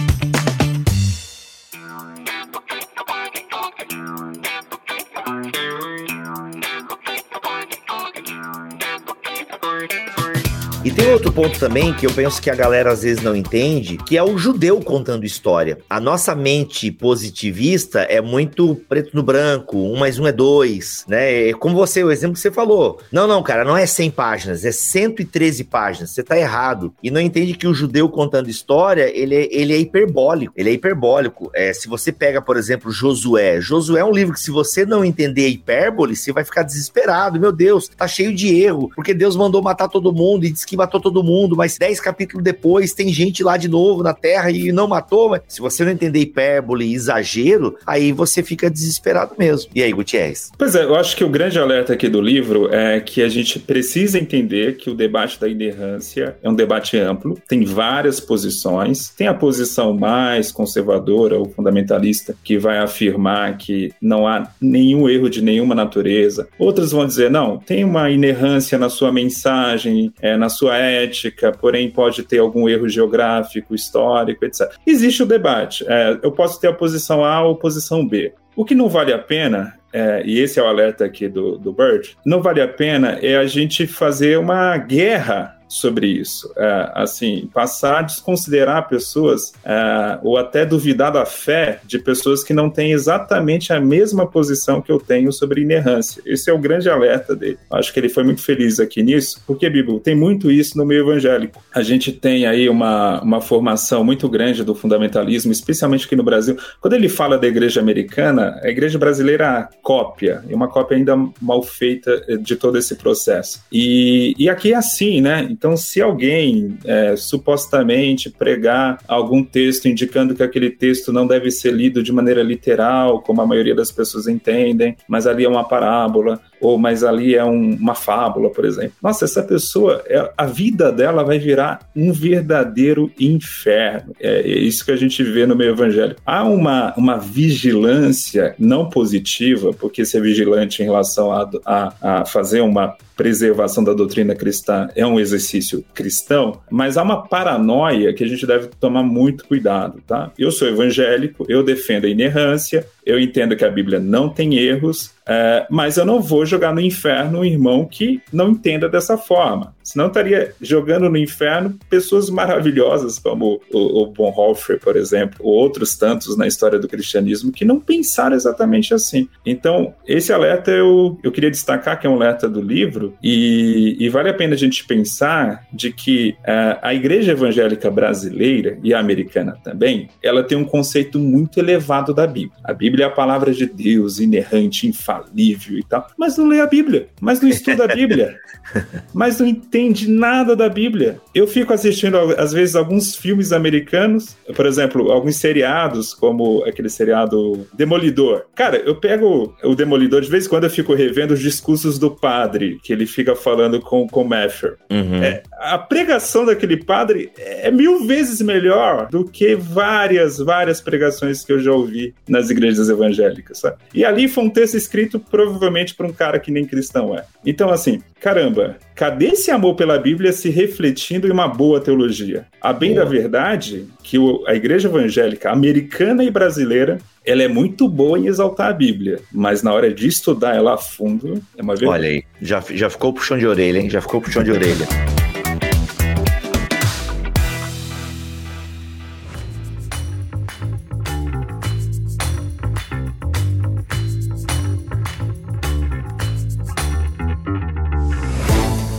E tem outro ponto também que eu penso que a galera às vezes não entende, que é o judeu contando história. A nossa mente positivista é muito preto no branco, um mais um é dois, né? É como você, o exemplo que você falou. Não, não, cara, não é 100 páginas, é 113 páginas. Você tá errado. E não entende que o judeu contando história, ele é, ele é hiperbólico. Ele é hiperbólico. É, se você pega, por exemplo, Josué. Josué é um livro que se você não entender hipérbole, você vai ficar desesperado. Meu Deus, tá cheio de erro, porque Deus mandou matar todo mundo e disse que matou todo mundo, mas 10 capítulos depois tem gente lá de novo na Terra e não matou. Mas se você não entender hipérbole e exagero, aí você fica desesperado mesmo. E aí, Gutierrez? Pois é, eu acho que o grande alerta aqui do livro é que a gente precisa entender que o debate da inerrância é um debate amplo, tem várias posições, tem a posição mais conservadora ou fundamentalista que vai afirmar que não há nenhum erro de nenhuma natureza. Outros vão dizer, não, tem uma inerrância na sua mensagem, é, na sua ética, porém pode ter algum erro geográfico, histórico, etc. Existe o debate. É, eu posso ter a posição A ou a posição B. O que não vale a pena é, e esse é o alerta aqui do, do Bird, não vale a pena é a gente fazer uma guerra sobre isso. É, assim, passar a desconsiderar pessoas é, ou até duvidar da fé de pessoas que não têm exatamente a mesma posição que eu tenho sobre inerrância. Esse é o grande alerta dele. Acho que ele foi muito feliz aqui nisso, porque, Bíblia, tem muito isso no meio evangélico. A gente tem aí uma, uma formação muito grande do fundamentalismo, especialmente aqui no Brasil. Quando ele fala da igreja americana, a igreja brasileira cópia, e uma cópia ainda mal feita de todo esse processo. E, e aqui é assim, né? Então, se alguém é, supostamente pregar algum texto indicando que aquele texto não deve ser lido de maneira literal, como a maioria das pessoas entendem, mas ali é uma parábola, ou mas ali é um, uma fábula, por exemplo. Nossa, essa pessoa, é, a vida dela vai virar um verdadeiro inferno. É, é, isso que a gente vê no meio evangélico. Há uma, uma vigilância não positiva, porque ser vigilante em relação a, a, a fazer uma preservação da doutrina cristã é um exercício cristão, mas há uma paranoia que a gente deve tomar muito cuidado, tá? Eu sou evangélico, eu defendo a inerrância, eu entendo que a Bíblia não tem erros, é, mas eu não vou jogar no inferno um irmão que não entenda dessa forma. Senão estaria jogando no inferno pessoas maravilhosas, como o, o Bonhoeffer, por exemplo, ou outros tantos na história do cristianismo, que não pensaram exatamente assim. Então, esse alerta eu, eu queria destacar que é um alerta do livro, e, e vale a pena a gente pensar de que uh, a igreja evangélica brasileira e a americana também, ela tem um conceito muito elevado da Bíblia. A Bíblia é a palavra de Deus, inerrante, infalível e tal, mas não lê a Bíblia, mas não estuda a Bíblia, mas não entende nada da Bíblia. Eu fico assistindo, às vezes, alguns filmes americanos, por exemplo, alguns seriados, como aquele seriado Demolidor. Cara, eu pego o Demolidor, de vez em quando eu fico revendo os discursos do padre, que ele fica falando com o Mather. Uhum. É, a pregação daquele padre é mil vezes melhor do que várias, várias pregações que eu já ouvi nas igrejas evangélicas, sabe? E ali foi um texto escrito provavelmente por um cara que nem cristão é. Então, assim, caramba, cadê esse amor pela Bíblia se refletindo em uma boa teologia? A bem boa. da verdade, que a igreja evangélica americana e brasileira ela é muito boa em exaltar a Bíblia, mas na hora de estudar ela a fundo, é uma verdade. Olha aí, já, já ficou puxão de orelha, hein? Já ficou puxão de orelha.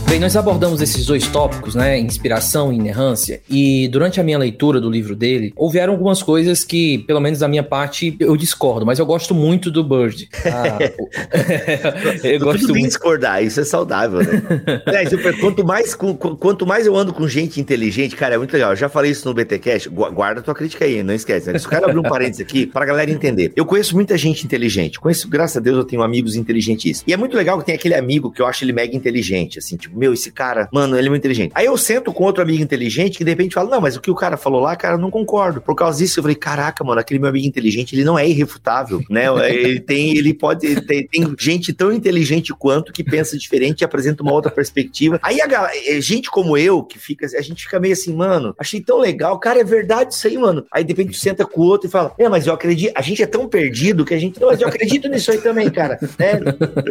Bem, nós abordamos esses dois tópicos, né? Inspiração e inerrância. E durante a minha leitura do livro dele, houveram algumas coisas que, pelo menos da minha parte, eu discordo, mas eu gosto muito do Bird. Ah, eu gosto Tudo bem muito. discordar, isso é saudável, né? quanto, mais, quanto mais eu ando com gente inteligente, cara, é muito legal. Eu já falei isso no BTcast, guarda tua crítica aí, não esquece. Né? Se o cara abrir um parênteses aqui, pra galera entender. Eu conheço muita gente inteligente. Conheço, graças a Deus, eu tenho amigos inteligentes. E é muito legal que tem aquele amigo que eu acho ele mega inteligente, assim, tipo, meu, esse cara, mano, ele é muito inteligente. Aí eu sento com outro amigo inteligente que de repente fala, não, mas o que o cara falou lá, cara, eu não concordo. Por causa disso, eu falei, caraca, mano, aquele meu amigo inteligente, ele não é irrefutável, né? Ele tem, ele pode, tem, tem gente tão inteligente quanto que pensa diferente e apresenta uma outra perspectiva. Aí a galera, é, gente como eu, que fica, a gente fica meio assim, mano, achei tão legal, cara, é verdade isso aí, mano. Aí de repente senta com o outro e fala, é, mas eu acredito, a gente é tão perdido que a gente, não, mas eu acredito nisso aí também, cara, né?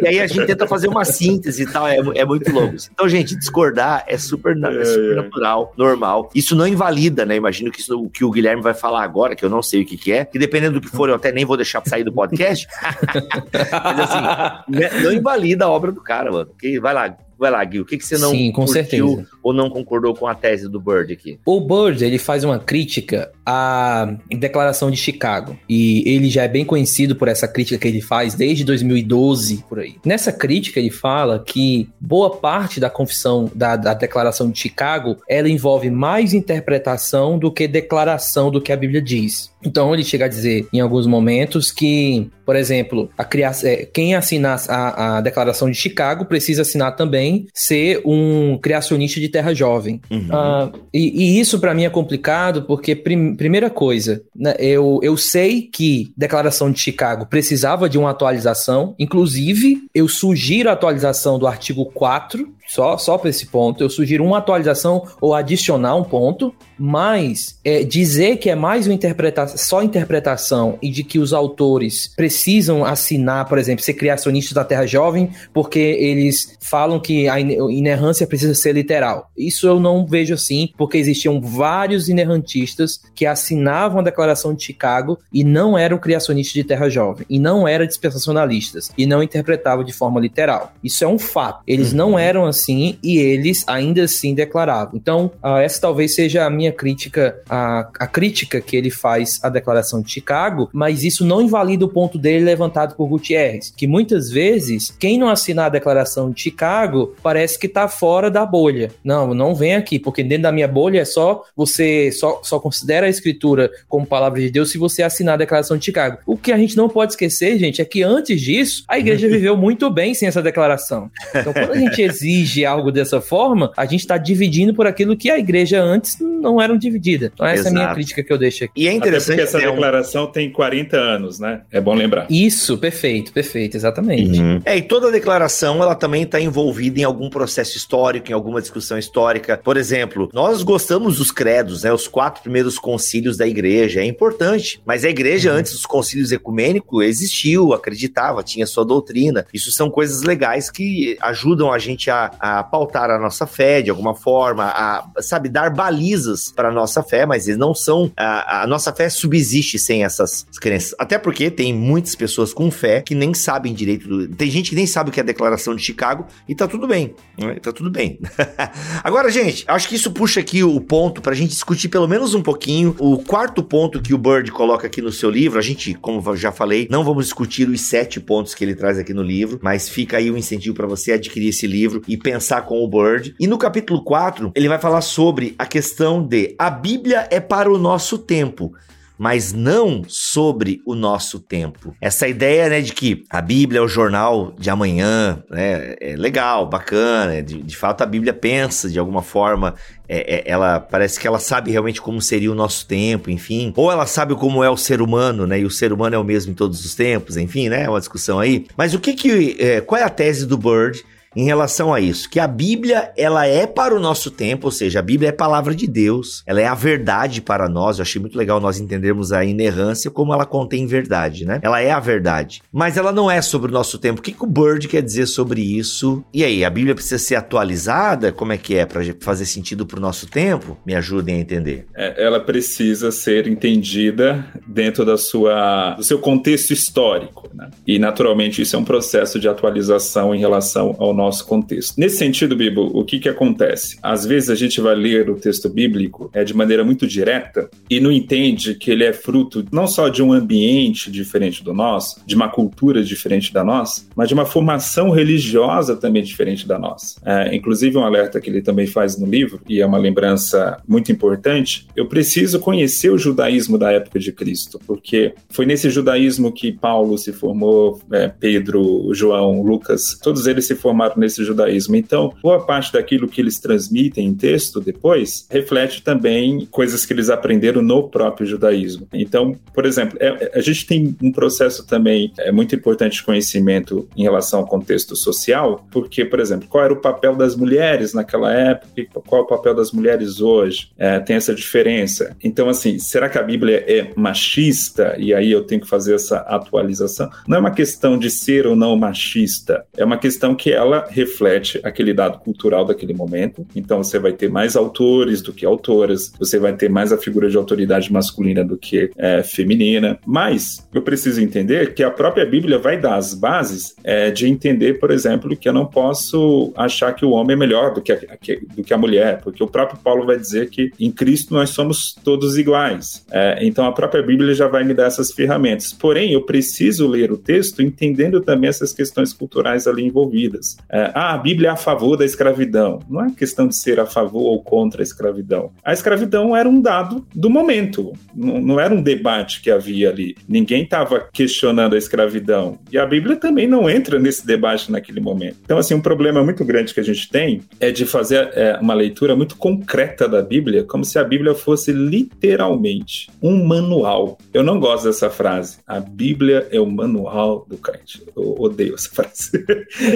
E aí a gente tenta fazer uma síntese e tal, é, é muito louco. Assim. Então, gente, discordar é super, é, é super natural, normal. Isso não invalida, né? Imagino que isso, o que o Guilherme vai falar agora, que eu não sei o que, que é, que dependendo do que for, eu até nem vou deixar sair do podcast. Mas assim, né, não invalida a obra do cara, mano. Que vai lá, Vai lá, Gui, o que, que você não Sim, com certeza. ou não concordou com a tese do Bird aqui? O Bird, ele faz uma crítica à Declaração de Chicago. E ele já é bem conhecido por essa crítica que ele faz desde 2012, por aí. Nessa crítica, ele fala que boa parte da confissão da, da Declaração de Chicago, ela envolve mais interpretação do que declaração do que a Bíblia diz. Então ele chega a dizer em alguns momentos que, por exemplo, a criação, é, quem assinar a, a, Declaração de Chicago precisa assinar também ser um criacionista de terra jovem. Uhum. Uh, e, e, isso para mim é complicado porque, prim, primeira coisa, né, eu, eu sei que Declaração de Chicago precisava de uma atualização, inclusive eu sugiro a atualização do artigo 4 só, só para esse ponto, eu sugiro uma atualização ou adicionar um ponto, mas é, dizer que é mais uma interpretação, só interpretação e de que os autores precisam assinar, por exemplo, ser criacionistas da Terra Jovem, porque eles falam que a inerrância precisa ser literal. Isso eu não vejo assim, porque existiam vários inerrantistas que assinavam a Declaração de Chicago e não eram criacionistas de Terra Jovem, e não eram dispensacionalistas, e não interpretavam de forma literal. Isso é um fato. Eles uhum. não eram assim e eles ainda assim declaravam. Então, uh, essa talvez seja a minha crítica, a, a crítica que ele faz à Declaração de Chicago, mas isso não invalida o ponto dele levantado por Gutierrez, que muitas vezes quem não assinar a Declaração de Chicago parece que está fora da bolha. Não, não vem aqui, porque dentro da minha bolha é só você só, só considera a escritura como palavra de Deus se você assinar a Declaração de Chicago. O que a gente não pode esquecer, gente, é que antes disso a igreja viveu muito bem sem essa declaração. Então, quando a gente exige exige algo dessa forma, a gente está dividindo por aquilo que a igreja antes não era dividida. Então, essa Exato. é a minha crítica que eu deixo aqui. E é interessante. Até porque essa declaração um... tem 40 anos, né? É bom lembrar. Isso, perfeito, perfeito, exatamente. Uhum. É, e toda declaração ela também está envolvida em algum processo histórico, em alguma discussão histórica. Por exemplo, nós gostamos dos credos, né? Os quatro primeiros concílios da igreja. É importante. Mas a igreja, uhum. antes dos concílios ecumênicos, existiu, acreditava, tinha sua doutrina. Isso são coisas legais que ajudam a gente a, a pautar a nossa fé de alguma forma, a, sabe, dar balizas para nossa fé, mas eles não são. A, a, nossa fé subsiste sem essas crenças. Até porque tem muitas pessoas com fé que nem sabem direito. Do, tem gente que nem sabe o que é a Declaração de Chicago e tá tudo bem. Né? Tá tudo bem. Agora, gente, acho que isso puxa aqui o ponto para a gente discutir pelo menos um pouquinho. O quarto ponto que o Bird coloca aqui no seu livro, a gente, como já falei, não vamos discutir os sete pontos que ele traz aqui no livro, mas fica aí o um incentivo para você adquirir esse livro e pensar com o Bird. E no capítulo 4, ele vai falar sobre a questão de a Bíblia é para o nosso tempo mas não sobre o nosso tempo. Essa ideia, né, de que a Bíblia é o jornal de amanhã, né, é legal, bacana, de, de fato a Bíblia pensa de alguma forma, é, é, ela parece que ela sabe realmente como seria o nosso tempo, enfim, ou ela sabe como é o ser humano, né, e o ser humano é o mesmo em todos os tempos, enfim, né, é uma discussão aí. Mas o que que, é, qual é a tese do Bird? Em relação a isso, que a Bíblia ela é para o nosso tempo, ou seja, a Bíblia é palavra de Deus, ela é a verdade para nós. Eu achei muito legal nós entendermos a inerrância como ela contém verdade, né? Ela é a verdade, mas ela não é sobre o nosso tempo. O que, que o Bird quer dizer sobre isso? E aí, a Bíblia precisa ser atualizada? Como é que é para fazer sentido para o nosso tempo? Me ajudem a entender. É, ela precisa ser entendida dentro da sua, do seu contexto histórico, né? E naturalmente isso é um processo de atualização em relação ao nosso nosso contexto. Nesse sentido, Bibo, o que, que acontece? Às vezes a gente vai ler o texto bíblico é, de maneira muito direta e não entende que ele é fruto não só de um ambiente diferente do nosso, de uma cultura diferente da nossa, mas de uma formação religiosa também diferente da nossa. É, inclusive, um alerta que ele também faz no livro, e é uma lembrança muito importante, eu preciso conhecer o judaísmo da época de Cristo, porque foi nesse judaísmo que Paulo se formou, é, Pedro, João, Lucas, todos eles se formaram nesse judaísmo. Então, boa parte daquilo que eles transmitem em texto depois reflete também coisas que eles aprenderam no próprio judaísmo. Então, por exemplo, é, a gente tem um processo também é muito importante de conhecimento em relação ao contexto social, porque, por exemplo, qual era o papel das mulheres naquela época e qual é o papel das mulheres hoje? É, tem essa diferença. Então, assim, será que a Bíblia é machista? E aí eu tenho que fazer essa atualização? Não é uma questão de ser ou não machista, é uma questão que ela reflete aquele dado cultural daquele momento. Então você vai ter mais autores do que autoras, você vai ter mais a figura de autoridade masculina do que é, feminina. Mas eu preciso entender que a própria Bíblia vai dar as bases é, de entender, por exemplo, que eu não posso achar que o homem é melhor do que, a, que, do que a mulher, porque o próprio Paulo vai dizer que em Cristo nós somos todos iguais. É, então a própria Bíblia já vai me dar essas ferramentas. Porém, eu preciso ler o texto entendendo também essas questões culturais ali envolvidas. É, ah, a Bíblia é a favor da escravidão. Não é questão de ser a favor ou contra a escravidão. A escravidão era um dado do momento, não, não era um debate que havia ali. Ninguém estava questionando a escravidão. E a Bíblia também não entra nesse debate naquele momento. Então, assim, um problema muito grande que a gente tem é de fazer é, uma leitura muito concreta da Bíblia, como se a Bíblia fosse literalmente um manual. Eu não gosto dessa frase. A Bíblia é o manual do crente. Eu odeio essa frase.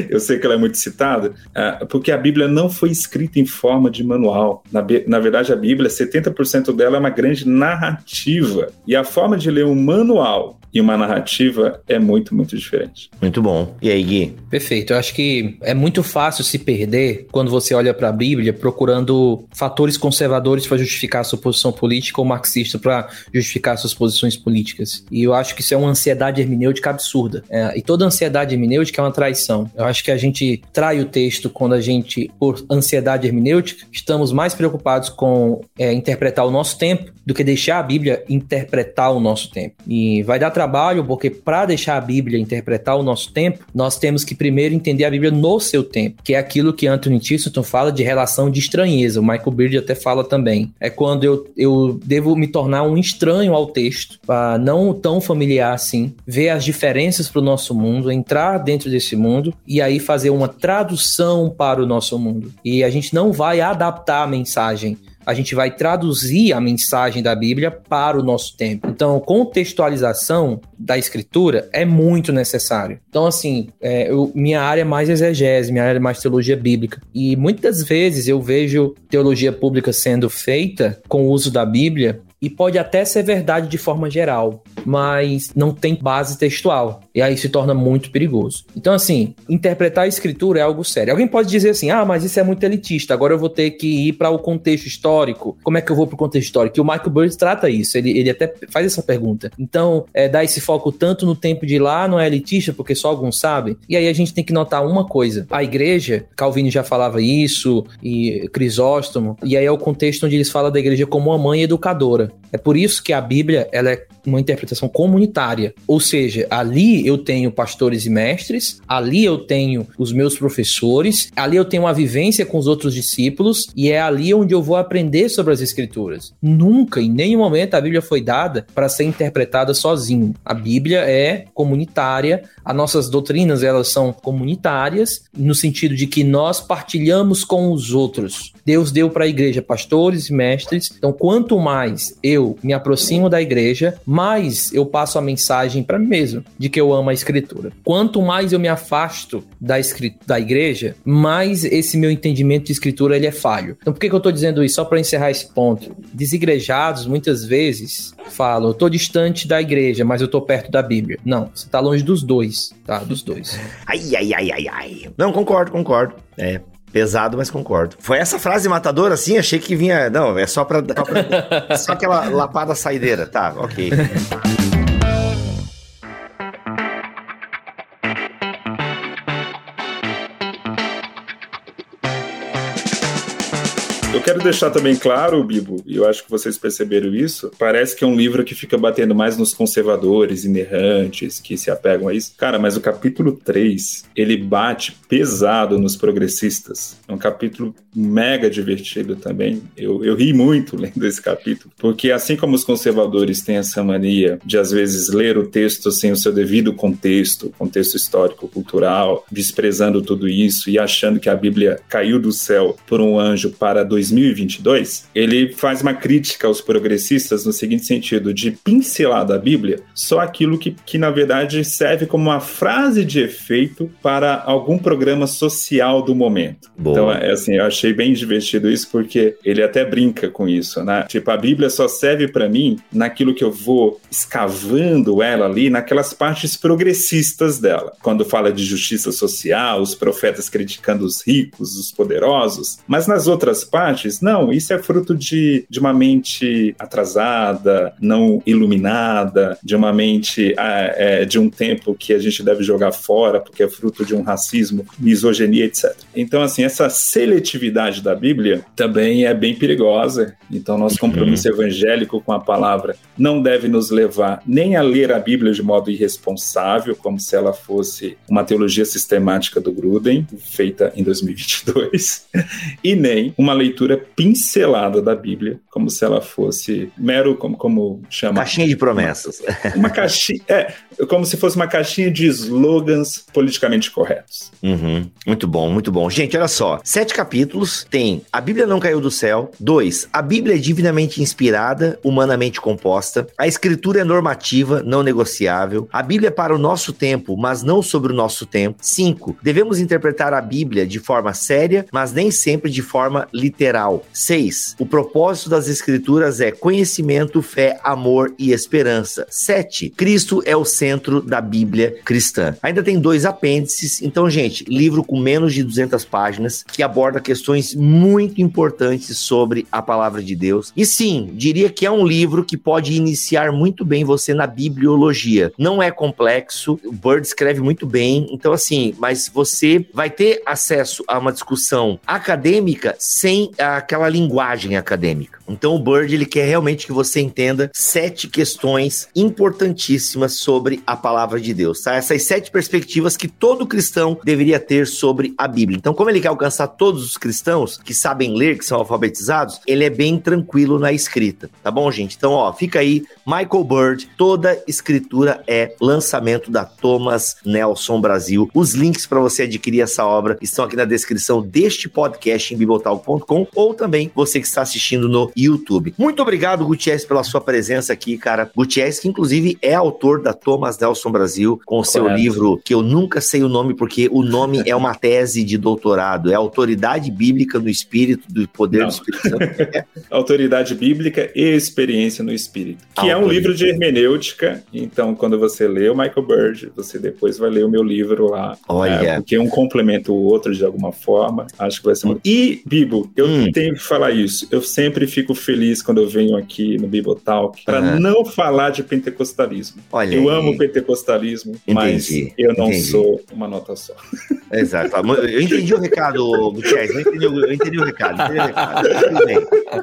Eu sei que ela é muito citada, é, porque a Bíblia não foi escrita em forma de manual. Na, na verdade, a Bíblia, 70% dela é uma grande narrativa. E a forma de ler um manual e uma narrativa é muito, muito diferente. Muito bom. E aí, Gui? Perfeito. Eu acho que é muito fácil se perder quando você olha para a Bíblia procurando fatores conservadores para justificar a sua posição política ou marxista para justificar suas posições políticas. E eu acho que isso é uma ansiedade hermenêutica absurda. É, e toda ansiedade hermenêutica é uma traição. Eu acho que a gente trai o texto quando a gente, por ansiedade hermenêutica, estamos mais preocupados com é, interpretar o nosso tempo do que deixar a Bíblia interpretar o nosso tempo. E vai dar trabalho, porque para deixar a Bíblia interpretar o nosso tempo, nós temos que primeiro entender a Bíblia no seu tempo, que é aquilo que Anthony Chesterton fala de relação de estranheza. O Michael Beard até fala também. É quando eu, eu devo me tornar um estranho ao texto, não tão familiar assim, ver as diferenças para o nosso mundo, entrar dentro desse mundo e aí fazer uma tradução para o nosso mundo. E a gente não vai adaptar a mensagem a gente vai traduzir a mensagem da Bíblia para o nosso tempo. Então, contextualização da escritura é muito necessário. Então, assim, é, eu, minha área é mais exegese, minha área é mais teologia bíblica. E muitas vezes eu vejo teologia pública sendo feita com o uso da Bíblia e pode até ser verdade de forma geral, mas não tem base textual. E aí se torna muito perigoso. Então, assim, interpretar a escritura é algo sério. Alguém pode dizer assim: ah, mas isso é muito elitista, agora eu vou ter que ir para o contexto histórico. Como é que eu vou para o contexto histórico? E o Michael Burns trata isso, ele, ele até faz essa pergunta. Então, é, dar esse foco tanto no tempo de lá não é elitista, porque só alguns sabem. E aí a gente tem que notar uma coisa: a igreja, Calvino já falava isso, e Crisóstomo, e aí é o contexto onde eles falam da igreja como uma mãe educadora. É por isso que a Bíblia ela é uma interpretação comunitária. Ou seja, ali eu tenho pastores e mestres, ali eu tenho os meus professores, ali eu tenho uma vivência com os outros discípulos e é ali onde eu vou aprender sobre as escrituras. Nunca, em nenhum momento, a Bíblia foi dada para ser interpretada sozinho. A Bíblia é comunitária, as nossas doutrinas elas são comunitárias no sentido de que nós partilhamos com os outros. Deus deu para a igreja pastores e mestres. Então, quanto mais eu me aproximo da igreja, mais eu passo a mensagem para mim mesmo de que eu amo a escritura. Quanto mais eu me afasto da, da igreja, mais esse meu entendimento de escritura ele é falho. Então, por que, que eu estou dizendo isso? Só para encerrar esse ponto. Desigrejados, muitas vezes, falam, eu estou distante da igreja, mas eu estou perto da Bíblia. Não, você está longe dos dois, tá? Dos dois. Ai, ai, ai, ai, ai. Não, concordo, concordo. É, Pesado, mas concordo. Foi essa frase matadora, assim? Achei que vinha. Não, é só pra. Só, pra, só aquela lapada saideira. Tá, ok. Eu quero deixar também claro, Bibo, e eu acho que vocês perceberam isso, parece que é um livro que fica batendo mais nos conservadores, inerrantes, que se apegam a isso. Cara, mas o capítulo 3, ele bate pesado nos progressistas. É um capítulo mega divertido também. Eu, eu ri muito lendo esse capítulo, porque assim como os conservadores têm essa mania de às vezes ler o texto sem o seu devido contexto, contexto histórico, cultural, desprezando tudo isso e achando que a Bíblia caiu do céu por um anjo para dois 2022, ele faz uma crítica aos progressistas no seguinte sentido, de pincelar da Bíblia só aquilo que, que na verdade serve como uma frase de efeito para algum programa social do momento. Boa. Então, é assim, eu achei bem divertido isso porque ele até brinca com isso, né? Tipo, a Bíblia só serve para mim naquilo que eu vou escavando ela ali, naquelas partes progressistas dela. Quando fala de justiça social, os profetas criticando os ricos, os poderosos, mas nas outras partes, não, isso é fruto de, de uma mente atrasada, não iluminada, de uma mente ah, é, de um tempo que a gente deve jogar fora porque é fruto de um racismo, misoginia, etc. Então, assim, essa seletividade da Bíblia também é bem perigosa. Então, nosso compromisso uhum. evangélico com a palavra não deve nos levar nem a ler a Bíblia de modo irresponsável, como se ela fosse uma teologia sistemática do Gruden, feita em 2022, e nem uma leitura pincelada da Bíblia, como se ela fosse mero, como, como chama? Caixinha de promessas. Uma, uma caixinha, é, como se fosse uma caixinha de slogans politicamente corretos. Uhum, muito bom, muito bom. Gente, olha só, sete capítulos, tem A Bíblia não caiu do céu, dois, A Bíblia é divinamente inspirada, humanamente composta, a escritura é normativa, não negociável, a Bíblia é para o nosso tempo, mas não sobre o nosso tempo. Cinco, devemos interpretar a Bíblia de forma séria, mas nem sempre de forma literal. Seis, o propósito das escrituras é conhecimento, fé, amor e esperança. Sete, Cristo é o centro da Bíblia cristã. Ainda tem dois apêndices, então, gente, livro com menos de 200 páginas que aborda questões muito importantes sobre a palavra de Deus. E sim, diria que é um livro que pode iniciar muito bem você na bibliologia. Não é complexo, o Bird escreve muito bem, então, assim, mas você vai ter acesso a uma discussão acadêmica sem aquela linguagem acadêmica. Então, o Bird ele quer realmente que você entenda sete questões importantíssimas sobre a palavra de Deus, tá? Essas sete perspectivas que todo cristão deveria ter sobre a Bíblia. Então, como ele quer alcançar todos os cristãos que sabem ler, que são alfabetizados, ele é bem tranquilo na escrita, tá bom, gente? Então, ó, fica aí, Michael Bird, toda escritura é lançamento da Thomas Nelson Brasil. Os links para você adquirir essa obra estão aqui na descrição deste podcast em bibotalk.com ou também você que está assistindo no YouTube. Muito obrigado, Gutierrez, pela sua presença aqui, cara. Gutierrez, que inclusive é autor da Thomas Nelson Brasil, com seu livro, que eu nunca sei o nome, porque o nome é uma tese de doutorado, é Autoridade Bíblica no Espírito, do Poder Não. do Espírito Santo. É. Autoridade Bíblica e Experiência no Espírito, que é um livro de hermenêutica, então quando você lê o Michael Bird, você depois vai ler o meu livro lá, Olha. É, porque um complementa o outro de alguma forma, acho que vai ser muito... E, Bibo, eu hum. Tenho que falar isso, eu sempre fico feliz quando eu venho aqui no Bibotalk para uhum. não falar de pentecostalismo. Olha eu aí. amo pentecostalismo, entendi, mas eu não entendi. sou uma nota só. Exato. Eu entendi o recado, Gutierrez. Eu entendi, eu entendi o recado. Entendi o recado. Tudo bem.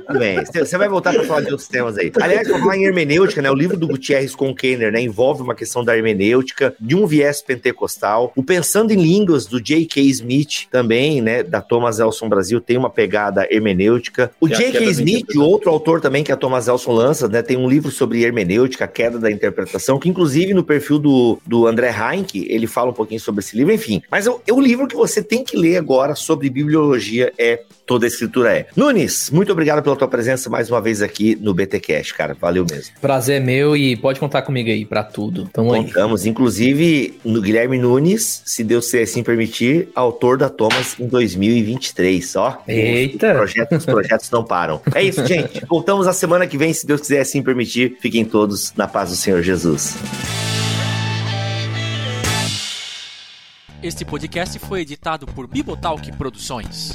Tudo bem. Você vai voltar para falar de outros temas aí. Aliás, falar em hermenêutica, né? O livro do Gutierrez com Kenner, né? Envolve uma questão da hermenêutica, de um viés pentecostal. O Pensando em Línguas, do J.K. Smith, também, né? Da Thomas Elson Brasil, tem uma pegada hermenêutica. O J.K. Smith, o outro autor também, que é a Thomas Elson lança, né? Tem um livro sobre hermenêutica, a queda da interpretação, que inclusive no perfil do, do André Heinck, ele fala um pouquinho sobre esse livro, enfim. Mas o, o livro que você tem que ler agora sobre bibliologia é Toda a Escritura é. Nunes, muito obrigado pela tua presença mais uma vez aqui no BTcast, cara. Valeu mesmo. Prazer meu e pode contar comigo aí para tudo. Tamo Contamos, aí. inclusive no Guilherme Nunes, se Deus assim permitir, autor da Thomas em 2023, ó. Eita! Os projetos, os projetos não param. É isso, gente. Voltamos a semana que vem, se Deus quiser assim permitir. Fiquem todos na paz do Senhor Jesus. Este podcast foi editado por Bibotalk Produções.